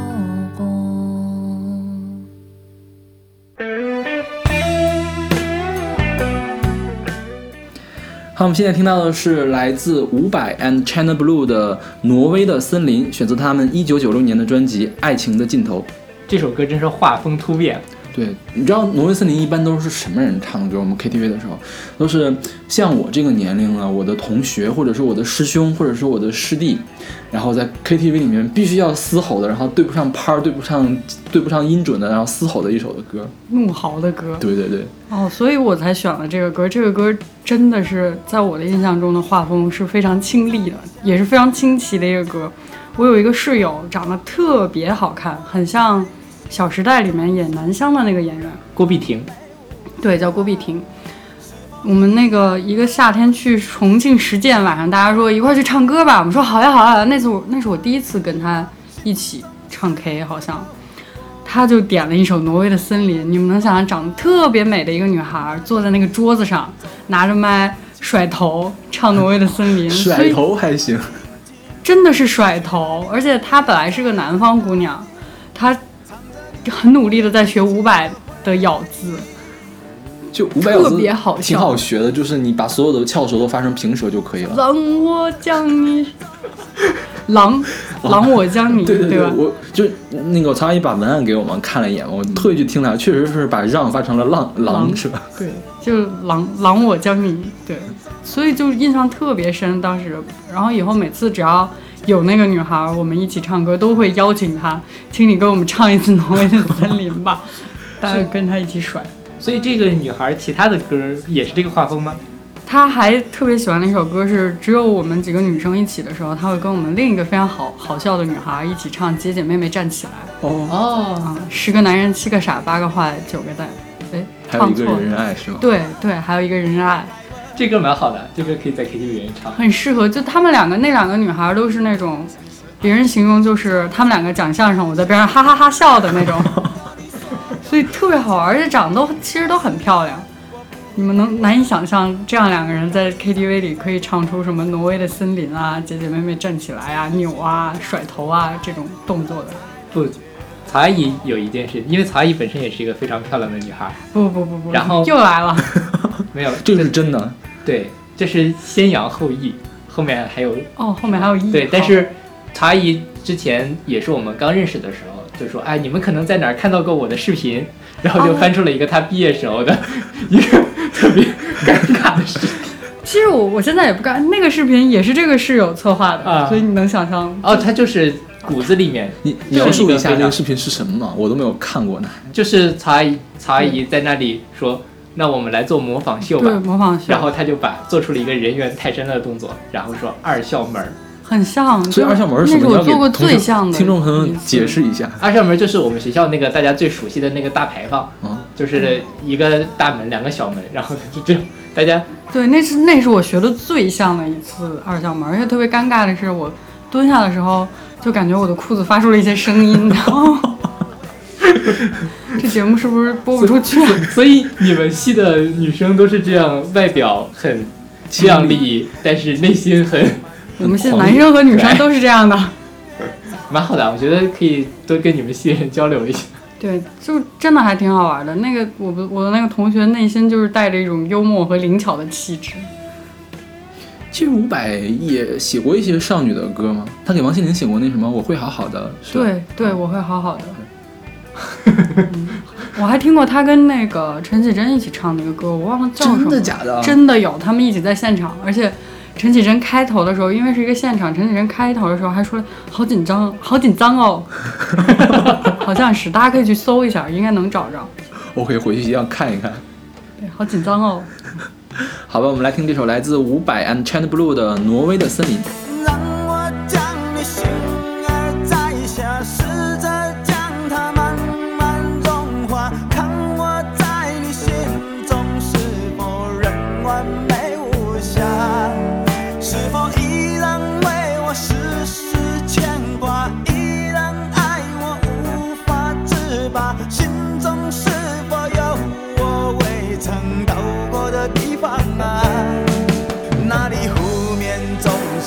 好，我们现在听到的是来自伍佰 and China Blue 的《挪威的森林》，选择他们一九九六年的专辑《爱情的尽头》。这首歌真是画风突变，对，你知道《挪威森林》一般都是什么人唱的歌？我们 KTV 的时候，都是像我这个年龄了，我的同学，或者是我的师兄，或者是我的师弟，然后在 KTV 里面必须要嘶吼的，然后对不上拍儿，对不上对不上音准的，然后嘶吼的一首的歌。怒嚎的歌。对对对，哦，所以我才选了这个歌。这个歌真的是在我的印象中的画风是非常清丽的，也是非常清奇的一个歌。我有一个室友，长得特别好看，很像《小时代》里面演南湘的那个演员，郭碧婷，对，叫郭碧婷。我们那个一个夏天去重庆实践，晚上大家说一块去唱歌吧，我们说好呀好呀。那次我那是我第一次跟他一起唱 K，好像他就点了一首《挪威的森林》。你们能想象长得特别美的一个女孩坐在那个桌子上，拿着麦甩头唱《挪威的森林》，甩头还行。真的是甩头，而且她本来是个南方姑娘，她很努力的在学伍佰的咬字，就五百小特字别好笑挺好学的，就是你把所有的翘舌都发成平舌就可以了。让我将你，狼 狼我将你，对对吧？我就那个曹阿姨把文案给我们看了一眼，我特意去听了，确实是把让发成了浪狼狼是吧？对，就狼狼我将你，对，所以就印象特别深。当时，然后以后每次只要有那个女孩儿，我们一起唱歌，都会邀请她，请你给我们唱一次《挪威的森林》吧，大家跟她一起甩。所以这个女孩其他的歌也是这个画风吗？她还特别喜欢的一首歌是，只有我们几个女生一起的时候，她会跟我们另一个非常好好笑的女孩一起唱《姐姐妹妹站起来》。哦，哦，啊，十个男人，七个傻，八个坏，九个蛋。哎，还有一个唱错了。人人爱是吗？对对，还有一个人人爱，这歌蛮好的，这歌可以在 KTV 里面唱。很适合。就他们两个，那两个女孩都是那种，别人形容就是他们两个讲相声，我在边上哈哈哈笑的那种。所以特别好玩，而且长得都其实都很漂亮。你们能难以想象，这样两个人在 KTV 里可以唱出什么《挪威的森林》啊、姐姐妹妹站起来啊、扭啊、甩头啊这种动作的。不，曹阿姨有一件事，因为曹阿姨本身也是一个非常漂亮的女孩，不不不不，然后又来了，没有这个是真的。对，这是先扬后抑，后面还有哦，后面还有抑对，但是曹阿姨之前也是我们刚认识的时候就说，哎，你们可能在哪儿看到过我的视频，然后就哦翻出了一个她毕业时候的一个特别尴尬的视频。其实我我现在也不敢，那个视频也是这个室友策划的，啊所以你能想象哦，他就是骨子里面你就是描述一下那个视频是什么吗？我都没有看过呢。就是曹阿姨，曹阿姨在那里说，那我们来做模仿秀对吧。模仿秀，然后他就把做出了一个人猿泰山的动作，然后说二校门儿。很像。所以二校门是什么？那是我做过最像的听众朋友解释一下。二校门就是我们学校那个大家最熟悉的那个大牌坊，嗯就是一个大门，两个小门，然后就这样，大家对，那是那是我学的最像的一次二校门，而且特别尴尬的是，我蹲下的时候就感觉我的裤子发出了一些声音，然后 这节目是不是播不出去啊？所以你们系的女生都是这样，外表很靓丽，但是内心很我们系男生和女生都是这样的。蛮好的，我觉得可以多跟你们系人交流一下。对，就真的还挺好玩的。那个我的我的那个同学内心就是带着一种幽默和灵巧的气质。其实伍佰也写过一些少女的歌吗，他给王心凌写过那什么《我会好好的》。是吧，对对，我会好好的。嗯 我还听过他跟那个陈绮贞一起唱那个歌，我忘了叫什么。真的假的？真的有，他们一起在现场，而且陈绮贞开头的时候，因为是一个现场，陈绮贞开头的时候还说好紧张，好紧张哦，好像是，大家可以去搜一下，应该能找着。我可以回去一样看一看。对，好紧张哦。好吧，我们来听这首来自伍佰 and China Blue 的《挪威的森林》。让我将你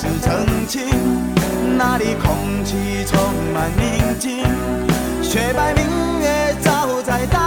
是澄清，那里空气充满宁静，雪白明月照在大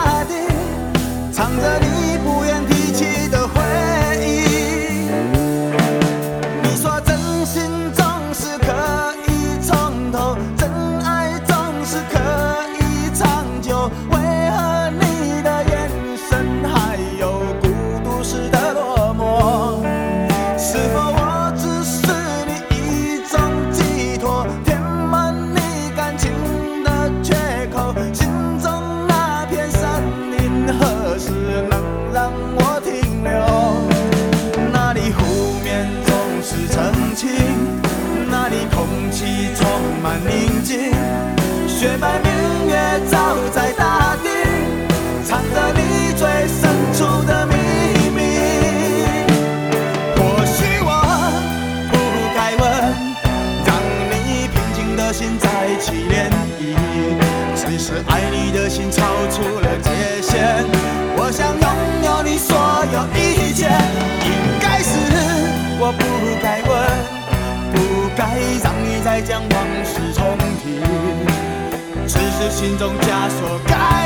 心中枷锁该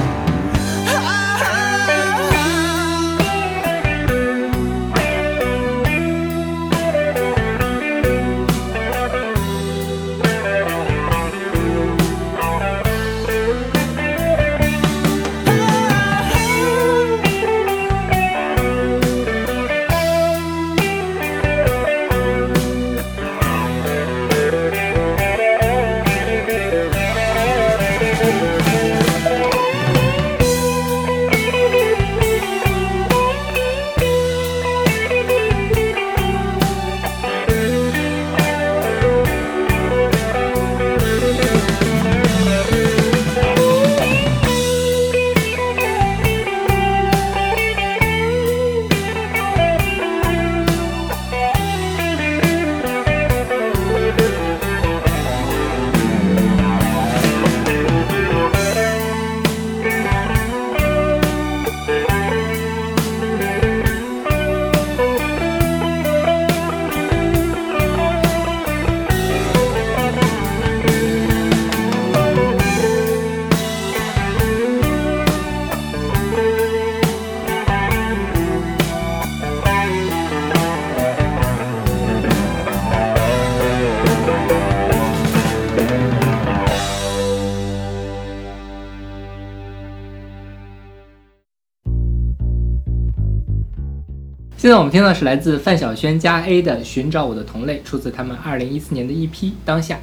我们听到的是来自范晓萱加 A 的《寻找我的同类》，出自他们二零一四年的 EP《当下》。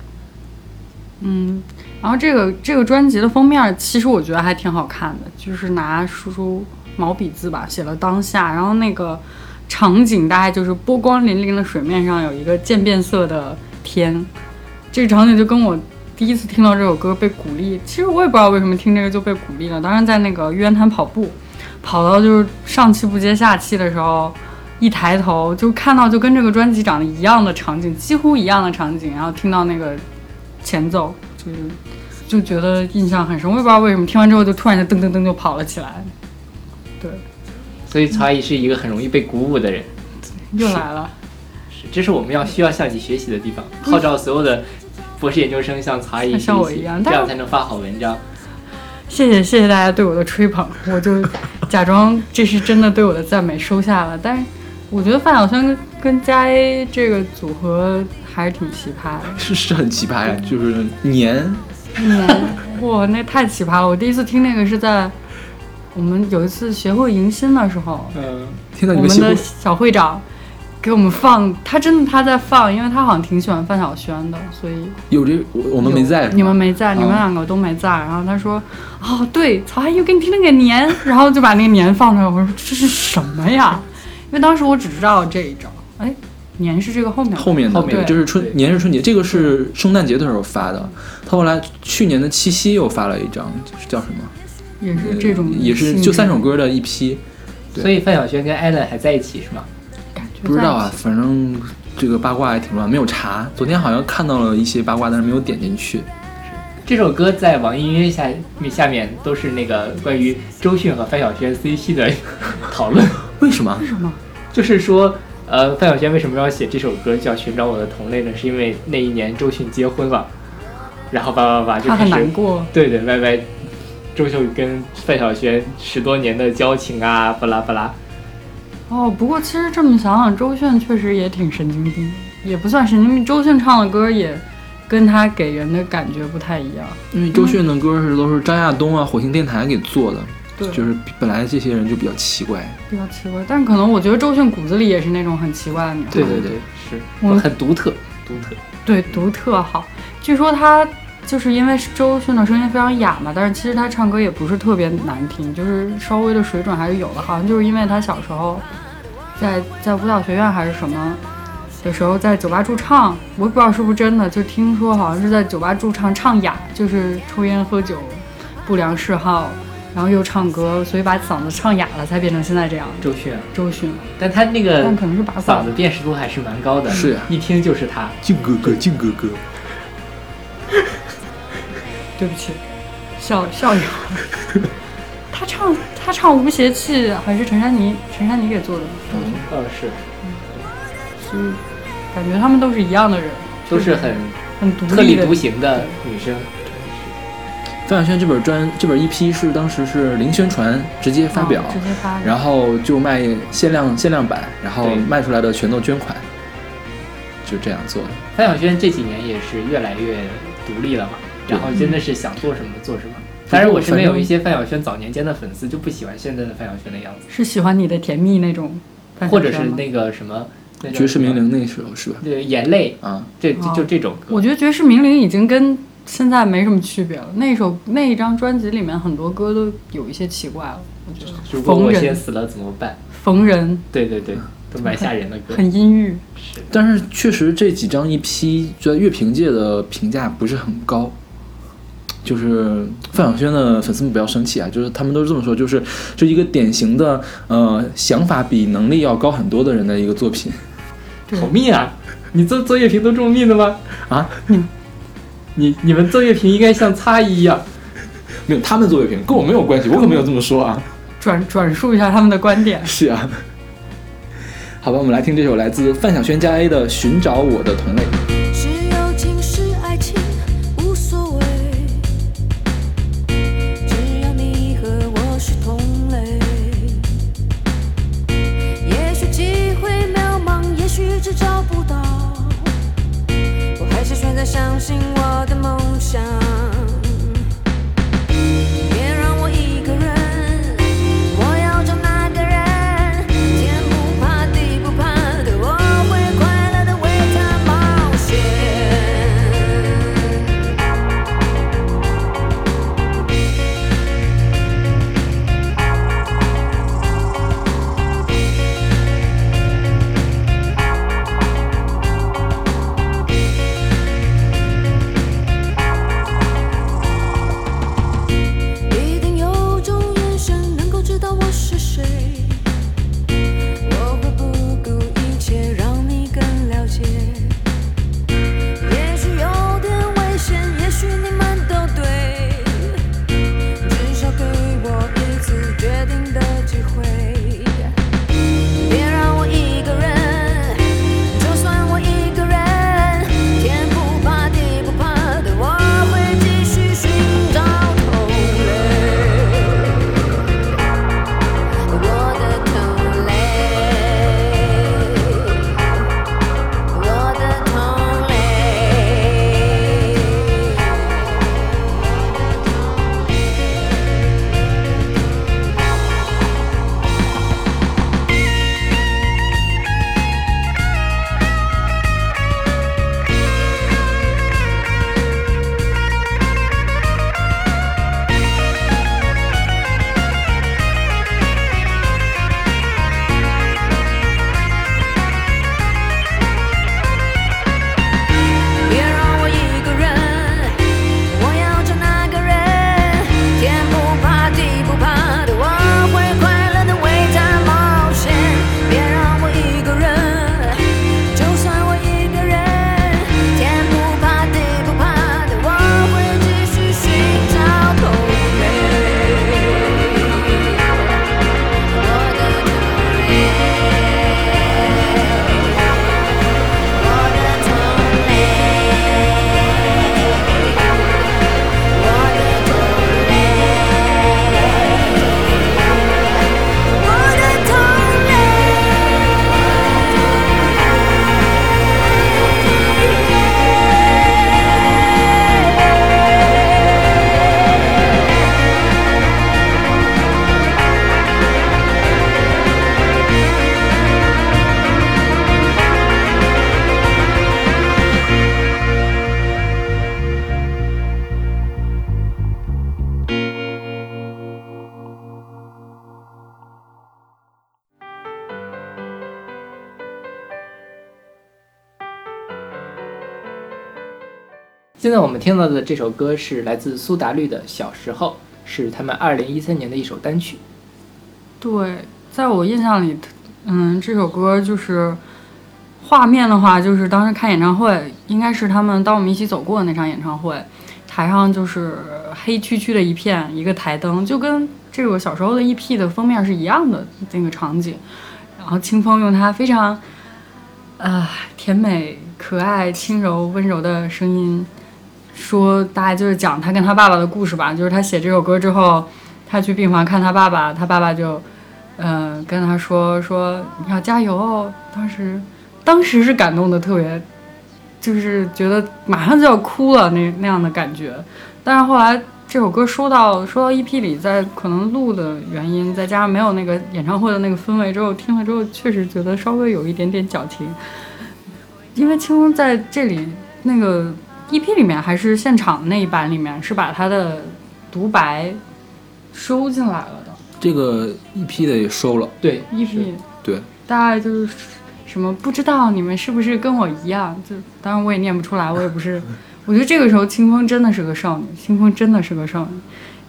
嗯，然后这个这个专辑的封面，其实我觉得还挺好看的，就是拿叔叔毛笔字吧写了当下，然后那个场景大概就是波光粼粼的水面上有一个渐变色的天，这个场景就跟我第一次听到这首歌被鼓励，其实我也不知道为什么听这个就被鼓励了，当时在那个玉渊潭跑步，跑到就是上气不接下气的时候。一抬头就看到就跟这个专辑长得一样的场景，几乎一样的场景，然后听到那个前奏，就是就觉得印象很深。我也不知道为什么，听完之后就突然就噔噔噔就跑了起来。对，所以曹阿姨是一个很容易被鼓舞的人，又来了。是，这是我们要需要向你学习的地方，号召所有的博士研究生像曹阿姨学习，像我一样这样才能发好文章。谢谢谢谢大家对我的吹捧，我就假装这是真的对我的赞美收下了，但是。我觉得范晓萱跟跟佳 A 这个组合还是挺奇葩的，是是很奇葩呀，就是年年 哇，那太奇葩了！我第一次听那个是在我们有一次学会迎新的时候，嗯，听到你我们的们协会小会长给我们放，他真的他在放，因为他好像挺喜欢范晓萱的，所以有这我我们没在，你们没在，你们啊两个都没在。然后他说：“哦，对，曹阿姨给你听那个年。”然后就把那个年放出来。我说：“这是什么呀？”因为当时我只知道这一张，哎，年是这个后面的后面的后面对，就是春年是春节，这个是圣诞节的时候发的。他后来去年的七夕又发了一张，就是叫什么？也是这种，也是就三首，歌的一批，所以范晓萱跟艾伦还在一起是吗？感觉不知道啊反正这个八卦还挺乱，没有查。昨天好像看到了一些八卦，但是没有点进去。这首歌在网易音乐下面下面都是那个关于周迅和范晓萱 CP 的讨论，为什么？为什么？就是说呃，范晓萱为什么要写这首歌叫《寻找我的同类》呢？是因为那一年周迅结婚了，然后叭叭叭就很开始难过。对对歪歪，周秀跟范晓萱十多年的交情啊，巴拉巴拉。哦，不过其实这么想想，周迅确实也挺神经病，也不算神经病。周迅唱的歌也跟他给人的感觉不太一样。因为周迅的歌是都是张亚东啊、火星电台给做的，对，就是本来这些人就比较奇怪。比较奇怪。但可能我觉得周迅骨子里也是那种很奇怪的女孩。对对对，是我很独特，独特。对，独特好。据说她就是因为周迅的声音非常哑嘛，但是其实她唱歌也不是特别难听，就是稍微的水准还是有的。好像就是因为她小时候在在舞蹈学院还是什么的时候，在酒吧驻唱，我也不知道是不是真的，就听说好像是在酒吧驻唱唱哑，就是抽烟喝酒不良嗜好，然后又唱歌，所以把嗓子唱哑了，才变成现在这样。周迅啊，周迅，但他那个但可能是把嗓子辨识度还是蛮高的，是呀一听就是他。靖哥哥，靖哥哥，对不起，笑笑一会儿。他唱他唱无邪气还是陈珊妮陈珊妮给做的，倒，是，所以感觉他们都是一样的人，都是很很独特立立的独行的女生。范晓萱这本专这本 EP 是当时是零宣传直接发表，啊直接发。然后就卖限量限量版，然后卖出来的全都捐款，就这样做的。范晓萱这几年也是越来越独立了嘛，然后真的是想做什么做什么。当然，我身边有一些范晓萱早年间的粉丝就不喜欢现在的范晓萱的样子，是喜欢你的甜蜜那种或者，是那个什么爵士名伶那时候是吧？对眼泪，啊，这就就这种歌。我觉得爵士名伶已经跟现在没什么区别了。那首那一张专辑里面很多歌都有一些奇怪了，我觉得。如果我逢人先死了怎么办？逢人对对对，都蛮吓人的歌。很阴郁，是但是确实这几张一批在乐评界的评价不是很高。就是范晓萱的粉丝们不要生气啊，就是他们都是这么说，就是就一个典型的呃想法比能力要高很多的人的一个作品对好密啊！你做做乐评都这么密的吗？啊。你你你们做乐评应该像擦一样，没有，他们做乐评跟我没有关系，我可没有这么说啊。转转述一下他们的观点。是啊。好吧，我们来听这首来自范晓萱加 A 的《寻找我的同类》。现在我们听到的这首歌是来自苏打绿的《小时候》，是他们二零一三年的一首单曲。对，在我印象里，嗯，这首歌就是画面的话，就是当时看演唱会，应该是他们当我们一起走过的那场演唱会，台上就是黑黢黢的一片，一个台灯，就跟这个小时候的 EP 的封面是一样的那个场景。然后清风用他非常啊、甜美、可爱、轻柔、温柔的声音说，大概就是讲他跟他爸爸的故事吧。就是他写这首歌之后，他去病房看他爸爸，他爸爸就，呃，跟他说说你要加油哦。当时，当时是感动的特别，就是觉得马上就要哭了那那样的感觉。但是后来这首歌收到收到 EP 里，在可能录的原因，再加上没有那个演唱会的那个氛围之后，听了之后确实觉得稍微有一点点矫情。因为清风在这里那个 EP 里面还是现场那一版里面是把他的独白收进来了的这个 EP 的也收了，对，EP，对，大概就是什么不知道你们是不是跟我一样？就当然我也念不出来，我也不是。我觉得这个时候清风真的是个少女，清风真的是个少女，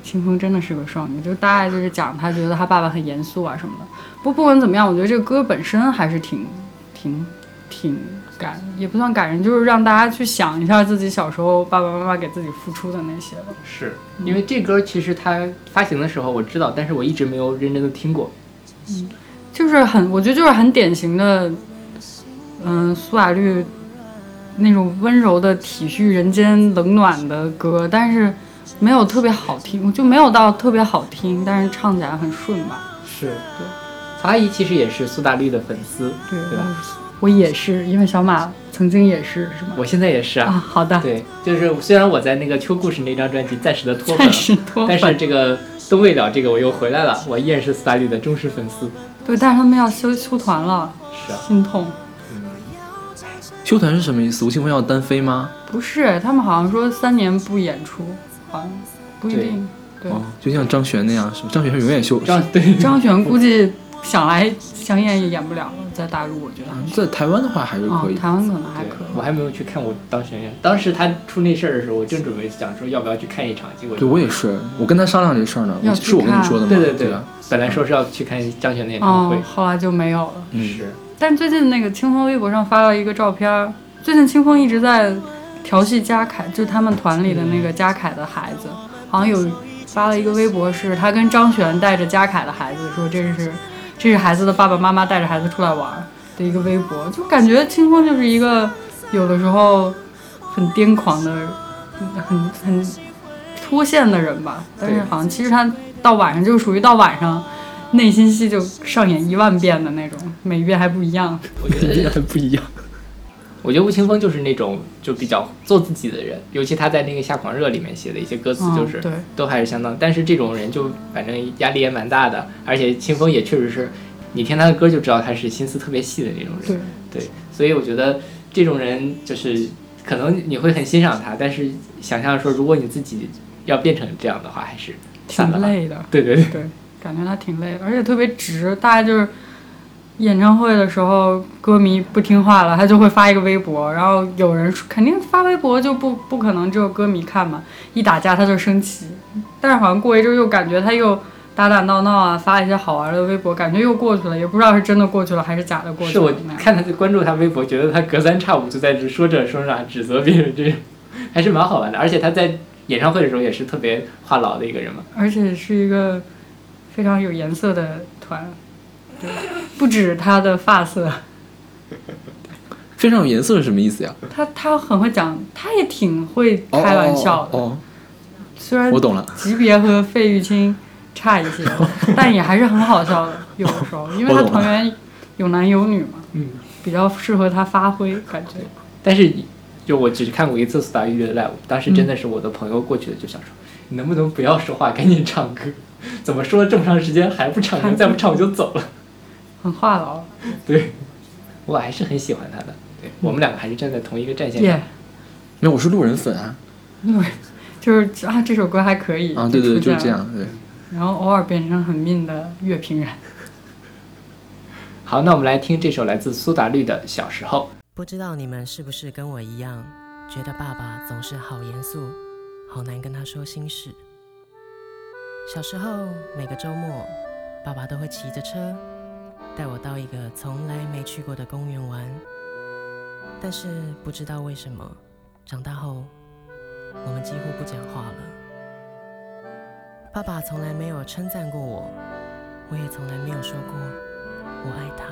清风真的是个少女。就大概就是讲她觉得她爸爸很严肃啊什么的。不不管怎么样，我觉得这个歌本身还是挺挺挺感，也不算感人，就是让大家去想一下自己小时候爸爸妈妈给自己付出的那些吧。是因为这歌其实它发行的时候我知道，但是我一直没有认真的听过。嗯就是很，我觉得就是很典型的，嗯，苏打绿那种温柔的体恤人间冷暖的歌，但是没有特别好听，就没有到特别好听，但是唱起来很顺吧。是对，曹阿姨其实也是苏打绿的粉丝，对，对吧？我也是，因为小马曾经也是，是吗？我现在也是啊，啊。好的，对，就是虽然我在那个秋故事那张专辑暂时的 脱粉暂时脱但是。这个都未了，这个我又回来了，我依然是 Study 的忠实粉丝。对，但是他们要休休团了，是啊，心痛。休团是什么意思？吴青峰要单飞吗？不是，他们好像说三年不演出，好像不一定。对，哦，就像张悬那样，是吧？张悬永远休。张对张悬估计想来想演也演不了了，在大陆我觉得。在台湾的话还是啊、可以。台湾可能还可以。我还没有去看过当学院。当时他出那事儿的时候，我正准备想说要不要去看一场，结果对我也是，我跟他商量这事儿呢，是我跟你说的吗？对对对吧？，本来说是要去看张悬的演唱会哦，，后来就没有了。嗯，是但最近那个清风微博上发了一个照片儿，最近清风一直在调戏嘉凯，就是他们团里的那个嘉凯的孩子，好像有发了一个微博，是他跟张悬带着嘉凯的孩子说这是这是孩子的爸爸妈妈带着孩子出来玩儿的一个微博，就感觉清风就是一个有的时候很癫狂的、很很脱线的人吧，但是对好像其实他到晚上就属于到晚上。内心戏就上演一万遍的那种，每一遍还不一样。我觉得还不一样。我觉得吴青峰就是那种就比较做自己的人，尤其他在那个《夏狂热》里面写的一些歌词，就是、都还是相当。但是这种人就反正压力也蛮大的，而且清风也确实是，你听他的歌就知道他是心思特别细的那种人。对，对，所以我觉得这种人就是可能你会很欣赏他，但是想象说如果你自己要变成这样的话，还是。挺累的。对对对，对，感觉他挺累的，而且特别直。大概就是演唱会的时候，歌迷不听话了，他就会发一个微博，然后有人说肯定发微博就不不可能只有歌迷看嘛，一打架他就生气。但是好像过一阵儿又感觉他又打打闹闹啊，发一些好玩的微博，感觉又过去了，也不知道是真的过去了还是假的过去是我了。看他关注他微博，觉得他隔三差五就在这说这说那，指责别人，这还是蛮好玩的。而且他在演唱会的时候也是特别话痨的一个人嘛。而且是一个非常有颜色的团，对，不止他的发色，非常有颜色是什么意思呀？他他很会讲，他也挺会开玩笑的。哦，哦虽然哦我懂了。级别和费玉清差一些，但也还是很好笑的。有的时候，因为他团员有男有女嘛，嗯，比较适合他发挥，感觉。但是就我只看过一次苏打绿的 live，当时真的是我的朋友过去了，就想说、你能不能不要说话，赶紧唱歌？怎么说了这么长时间还不唱歌？再不唱我就走了。很话痨，对，我还是很喜欢他的。对我们两个还是站在同一个战线耶、上。没有，我是路人粉啊。对，就是啊，这首歌还可以啊，对对，就是这样。对，然后偶尔变成很命的乐评人。好，那我们来听这首来自苏打绿的《小时候》。不知道你们是不是跟我一样，觉得爸爸总是好严肃，好难跟他说心事。小时候每个周末，爸爸都会骑着车带我到一个从来没去过的公园玩。但是不知道为什么，长大后我们几乎不讲话了。爸爸从来没有称赞过我，我也从来没有说过我爱他。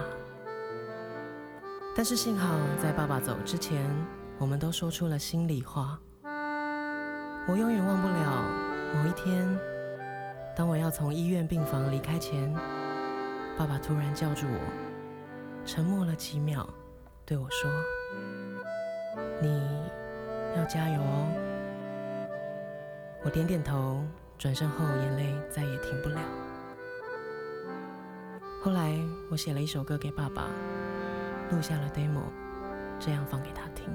但是幸好在爸爸走之前，我们都说出了心里话。我永远忘不了某一天，当我要从医院病房离开前，爸爸突然叫住我，沉默了几秒，对我说：“你要加油哦。”我点点头，转身后眼泪再也停不了。后来我写了一首歌给爸爸，录下了 demo，这样放给他听。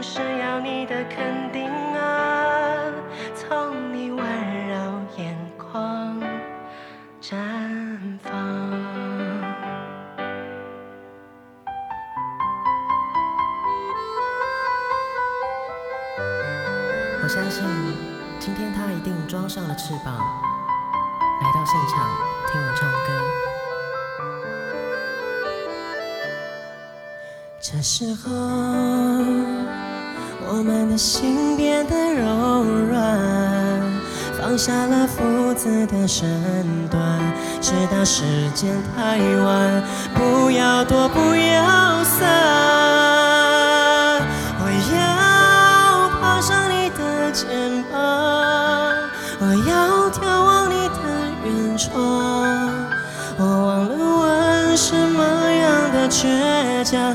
是要你的肯定啊，从你温柔眼眶绽放。我相信，今天他一定装上了翅膀，来到现场听我唱歌。这时候，我们的心变得柔软，放下了父子的身段，直到时间太晚，不要躲，不要散。我要爬上你的肩膀，我要眺望你的远窗。我忘了问什么样的倔强，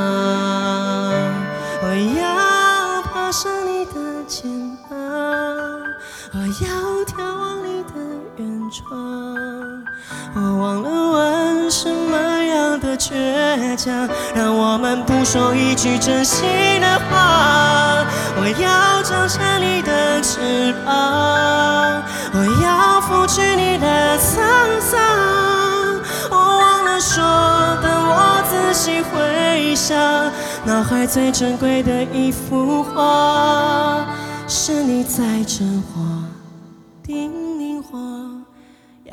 我忘了问什么样的倔强，让我们不说一句真心的话。我要长成你的翅膀，我要拂去你的沧桑。我忘了说，当我仔细回想，脑海最珍贵的一幅画，是你在真话叮咛我，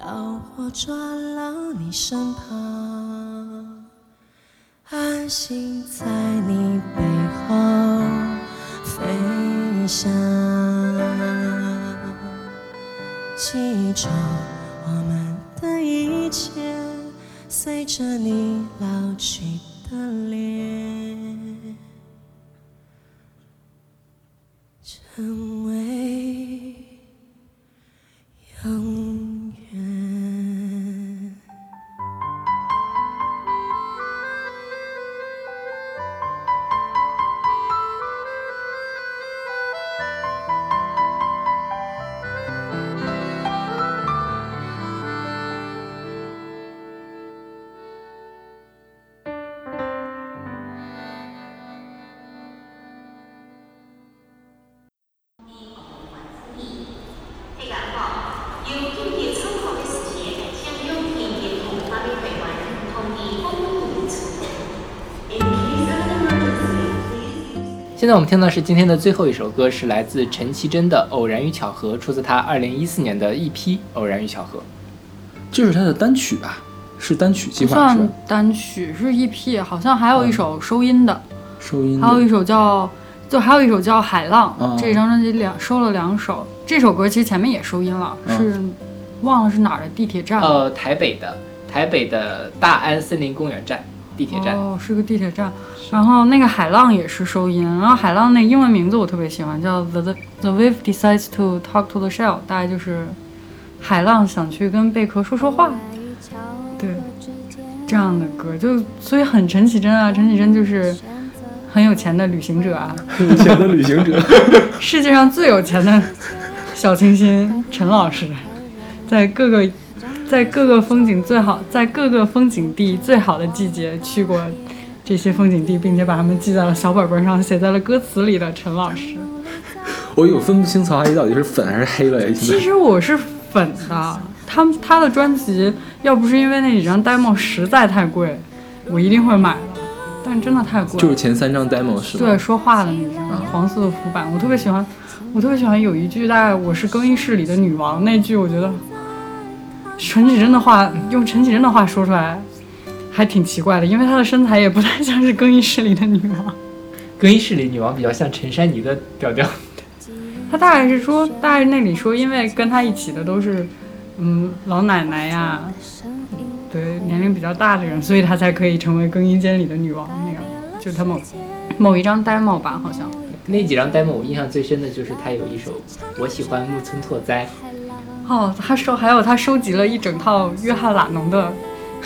要我抓牢你身旁，安心在你背后飞翔。记住我们的一切，随着你老去的脸，成为现在我们听到是今天的最后一首歌，是来自陈绮贞的《偶然与巧合》，出自她二零一四年的 EP《偶然与巧合》。这是她的单曲吧？是单曲计不算？单曲，是 EP，好像还有一首收音的，收音的还有一首叫，就还有一首叫《海浪》哦这张专辑两收了两首，这首歌其实前面也收音了，嗯是忘了是哪儿的地铁站了。呃，台北的台北的大安森林公园站地铁站。哦，是个地铁站。然后那个海浪也是收音，然后海浪那英文名字我特别喜欢，叫 The The The Wave Decides to Talk to the Shell，大概就是海浪想去跟贝壳说说话，对，这样的歌就所以很陈绮贞啊，陈绮贞就是很有钱的旅行者啊，有钱的旅行者。世界上最有钱的小清新陈老师，在各个在各个风景最好，在各个风景地最好的季节去过这些风景地，并且把它们记在了小本本上，写在了歌词里的陈老师。我有分不清曹阿姨到底是粉还是黑了。其实我是粉的，他们他的专辑要不是因为那几张 demo 实在太贵，我一定会买的，但真的太贵了。就是前三张 demo 是吗？对，说话的那张黄色的浮板，我特别喜欢，我特别喜欢有一句大概我是更衣室里的女王那句，我觉得陈绮贞的话用陈绮贞的话说出来还挺奇怪的，因为她的身材也不太像是更衣室里的女王，更衣室里女王比较像陈珊妮的调调。她大概是说，大概那里说，因为跟她一起的都是嗯老奶奶呀，对年龄比较大的人，所以她才可以成为更衣间里的女王那样，就她某某一张 demo 吧，好像。那几张 demo 我印象最深的就是她有一首《我喜欢木村拓哉》，哦，他收还有他收集了一整套约翰拉农的，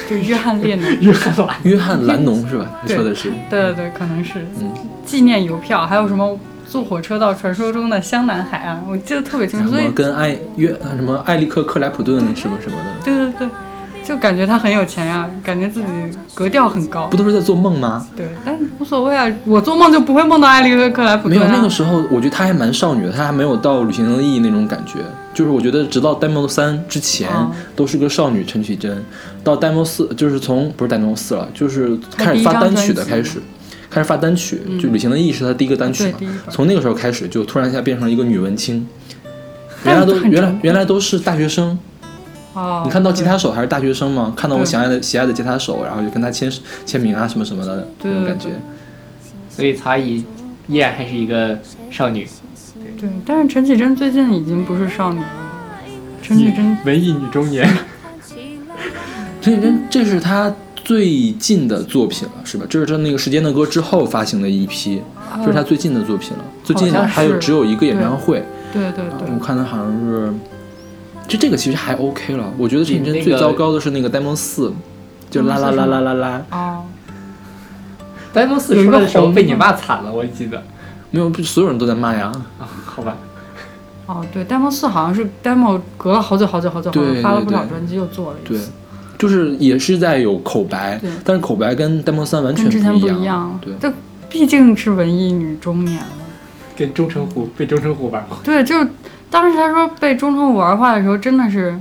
就约翰列 侬，约翰兰。约翰兰农是吧？你说的是。对对对，可能是嗯纪念邮票，还有什么坐火车到传说中的香南海岸，我记得特别清楚。所以么跟艾约什么艾利克克莱普顿什么什么的，对对对，就感觉他很有钱呀、感觉自己格调很高不。都是在做梦吗？对，但无所谓啊，我做梦就不会梦到艾利克克莱普没有。那个时候我觉得她还蛮少女的，她还没有到旅行的意义那种感觉。就是我觉得直到 demo 三之前哦都是个少女陈绮贞，到 demo 四就是从不是 demo 四了，就是开始发单曲的开始，开始发单曲，就旅行的意义是她第一个单曲嘛。从那个时候开始就突然一下变成了一个女文青，原来都原来原来都是大学生，哦，你看到吉他手还是大学生吗？看到我对喜爱的喜爱的吉他手，然后就跟他签签名啊什么什么的那种感觉。所以曹阿姨依然还是一个少女，对，但是陈绮贞最近已经不是少女了，陈绮贞文艺女中年。陈绮贞，这是她最近的作品了，是吧？这是她那个《时间的歌》之后发行的一批，这是她最近的作品了。最近还有只有一个演唱会，对对对，我看她好像是，就这个其实还 OK 了。我觉得陈绮贞最糟糕的是那个 demo 四，就啦啦啦啦啦啦，哦，demo 四出来的时候被你骂惨了，我记得。没有，不是所有人都在骂呀。好吧，哦，对，demo 四好像是 demo 隔了好久好久好久，好对像发了不少专辑，又做了一对次。，就是也是在有口白，但是口白跟 demo 三完全跟之前。不一样，对，这毕竟是文艺女中年了。跟钟成虎被钟成虎玩过。对，就当时他说被钟成武玩坏的时候，真的是，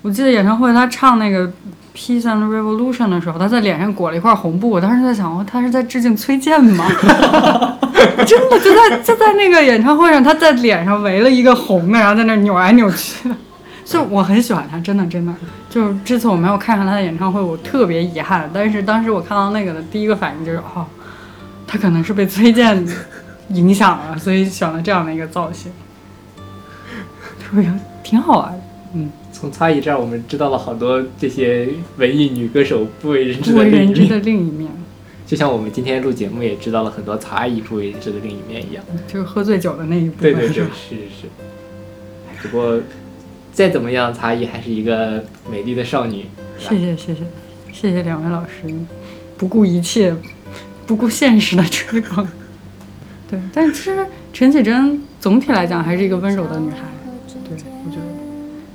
我记得演唱会他唱那个《Peace and Revolution》的时候，他在脸上裹了一块红布，我当时在想，哦他是在致敬崔健吗？真的就在就在那个演唱会上，他在脸上围了一个红的，然后在那扭来扭去的。就我很喜欢他，真的真的。就是这次我没有看上他的演唱会，我特别遗憾。但是当时我看到那个的第一个反应就是，哦，他可能是被崔健影响了，所以选了这样的一个造型，特别 挺好玩的。嗯，从曹阿姨这儿，我们知道了好多这些文艺女歌手不为人知不的另一面，为人知的另一面，就像我们今天录节目也知道了很多曹阿姨不为人知的另一面一样。就是喝醉酒的那一部分，对对对，是吧？是是是。不过再怎么样，曹阿姨还是一个美丽的少女。谢谢谢谢谢谢两位老师，不顾一切、不顾现实的追光。对，但其实陈绮贞总体来讲还是一个温柔的女孩。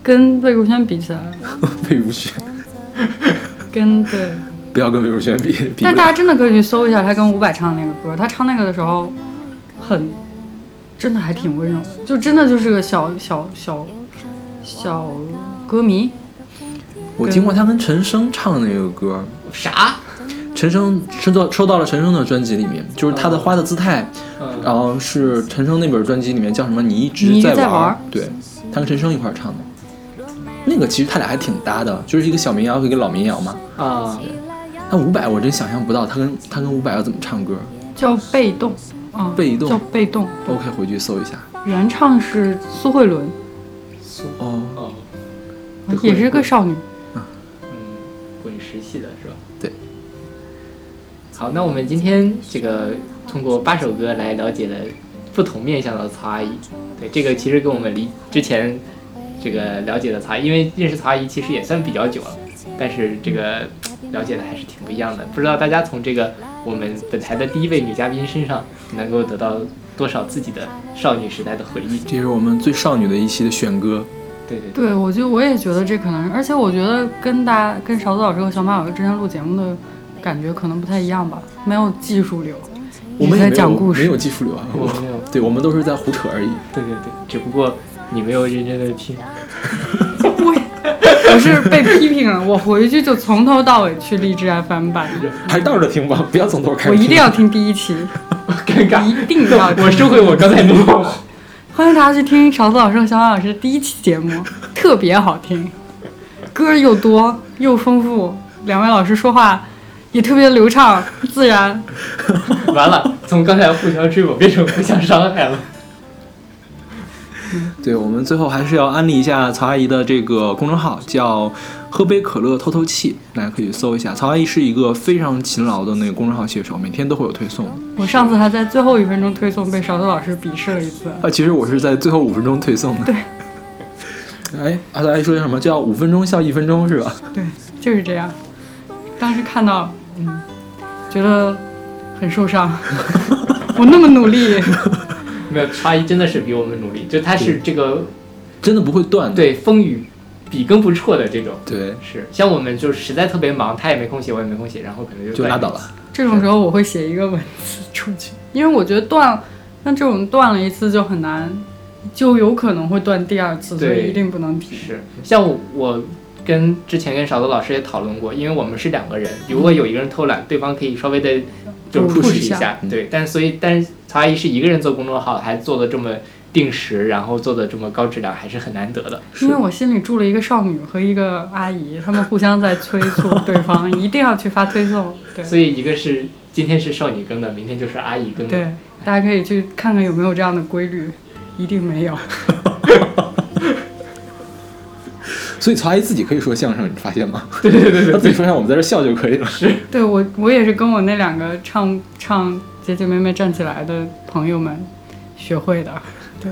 跟魏如萱比起来，魏如萱，跟对，不要跟魏如萱比，比但。大家真的可以去搜一下他跟伍佰唱的那个歌，他唱那个的时候很，真的还挺温柔的，就真的就是个小小小小歌迷。我听过他跟陈升唱的那个歌，啥？陈升收到收到了陈升的专辑里面，就是他的《花的姿态》，嗯，然后是陈升那本专辑里面叫什么？你一直在玩在玩，对，他跟陈升一块唱的。那个其实他俩还挺搭的，就是一个小民谣和一个老民谣嘛。啊，那伍佰我真想象不到他跟他跟伍佰要怎么唱歌。叫被动，啊，被动叫被动，OK，回去搜一下。原唱是苏慧伦，哦，哦，也是个少女。嗯，滚石系的是吧？对。好，那我们今天这个通过八首歌来了解了不同面向的曹阿姨。对，这个其实跟我们离之前这个了解的曹阿姨，因为认识曹阿姨其实也算比较久了，但是这个了解的还是挺不一样的。不知道大家从这个我们本台的第一位女嘉宾身上能够得到多少自己的少女时代的回忆？这是我们最少女的一期的选歌。对对对，对，我就我也觉得这可能，而且我觉得跟大家跟勺子老师和小马老师之前录节目的感觉可能不太一样吧，没有技术流，我们在讲故事没有技术流啊，我没有，对我们都是在胡扯而已。对对对，只不过你没有认真的听。我是被批评了，我回去就从头到尾去荔枝 FM 版，还是倒着听吧，不要从头开始。我一定要。听第一期，尴尬，一定要听。我收回我刚才那句话。欢迎大家去听勺子老师和小马老师的第一期节目，特别好听，歌又多又丰富，两位老师说话也特别流畅自然。完了，从刚才互相追我变成互相伤害了。对我们最后还是要安利一下曹阿姨的这个公众号，叫“喝杯可乐透透气”，大家可以搜一下。曹阿姨是一个非常勤劳的那个公众号写手，每天都会有推送。我上次还在最后一分钟推送被勺子老师鄙视了一次。啊，其实我是在最后五分钟推送的。对。哎，阿达阿姨说什么叫五分钟笑一分钟是吧？对，就是这样。当时看到，嗯，觉得很受伤。我那么努力，没有，阿姨真的是比我们努力，就她是这个真的不会断的。对风雨笔耕不辍的这种。对，是，像我们就实在特别忙，她也没空写，我也没空写，然后可能就就拉倒了。这种时候我会写一个文字出去，因为我觉得断了，那这种断了一次就很难，就有可能会断第二次，所以一定不能停。是，像我我跟之前跟勺子老师也讨论过，因为我们是两个人，如果有一个人偷懒，对方可以稍微的就 push push 一一下下，对，但所以但是曹阿姨是一个人做公众号，还做的这么定时，然后做的这么高质量，还是很难得的。因为我心里住了一个少女和一个阿姨，她们互相在催促 对方一定要去发推送。对所以一个是今天是少女更的，明天就是阿姨更的。对，大家可以去看看有没有这样的规律，一定没有。所以曹阿姨自己可以说相声，你发现吗？对对对对，她自己说相声，我们在这笑就可以了。是。对我，我也是跟我那两个唱唱姐姐妹妹站起来的朋友们学会的。对，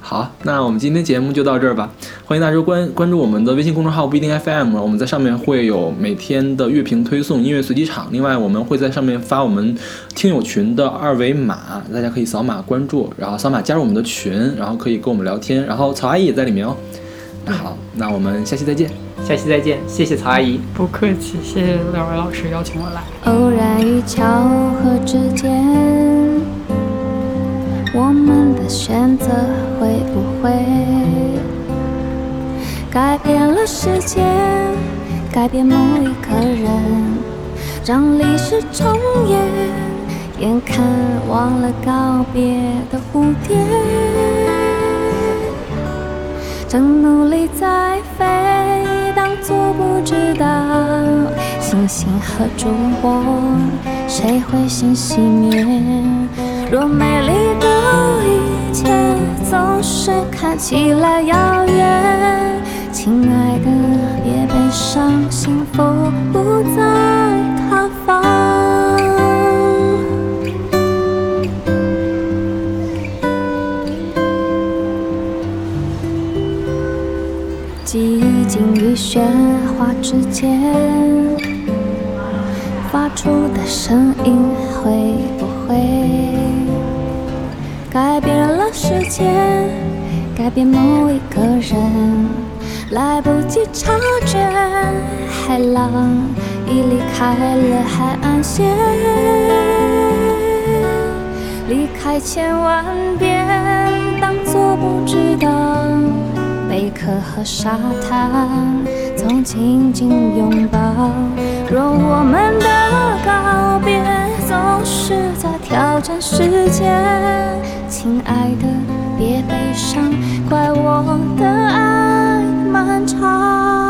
好，那我们今天节目就到这儿吧。欢迎大家关关注我们的微信公众号不一定 FM，我们在上面会有每天的乐评推送、音乐随机场。另外，我们会在上面发我们听友群的二维码，大家可以扫码关注，然后扫码加入我们的群，然后可以跟我们聊天。然后曹阿姨也在里面哦。那好，那我们下期再见。下期再见，谢谢曹阿姨。不客气，谢谢两位老师邀请我来。偶然与巧合之间，我们的选择会不会改变了世界，改变某一个人，让历史重演？眼看忘了告别的蝴蝶，正努力在飞，当作不知道。星星和烛火，谁会先熄灭？若美丽的一切总是看起来遥远，亲爱的，别悲伤，幸福不在之间。发出的声音会不会改变了世界，改变某一个人？来不及察觉，海浪已离开了海岸线，离开千万遍，当作不知道。贝壳和沙滩总紧紧拥抱。若我们的告别总是在挑战时间。亲爱的，别悲伤，怪我的爱漫长。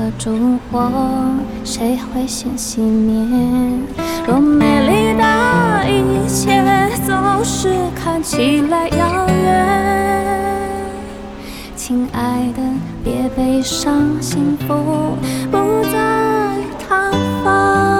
和烛火，谁会先熄灭？多美丽的一切总是看起来遥远，亲爱的，别悲伤，幸福不在探访。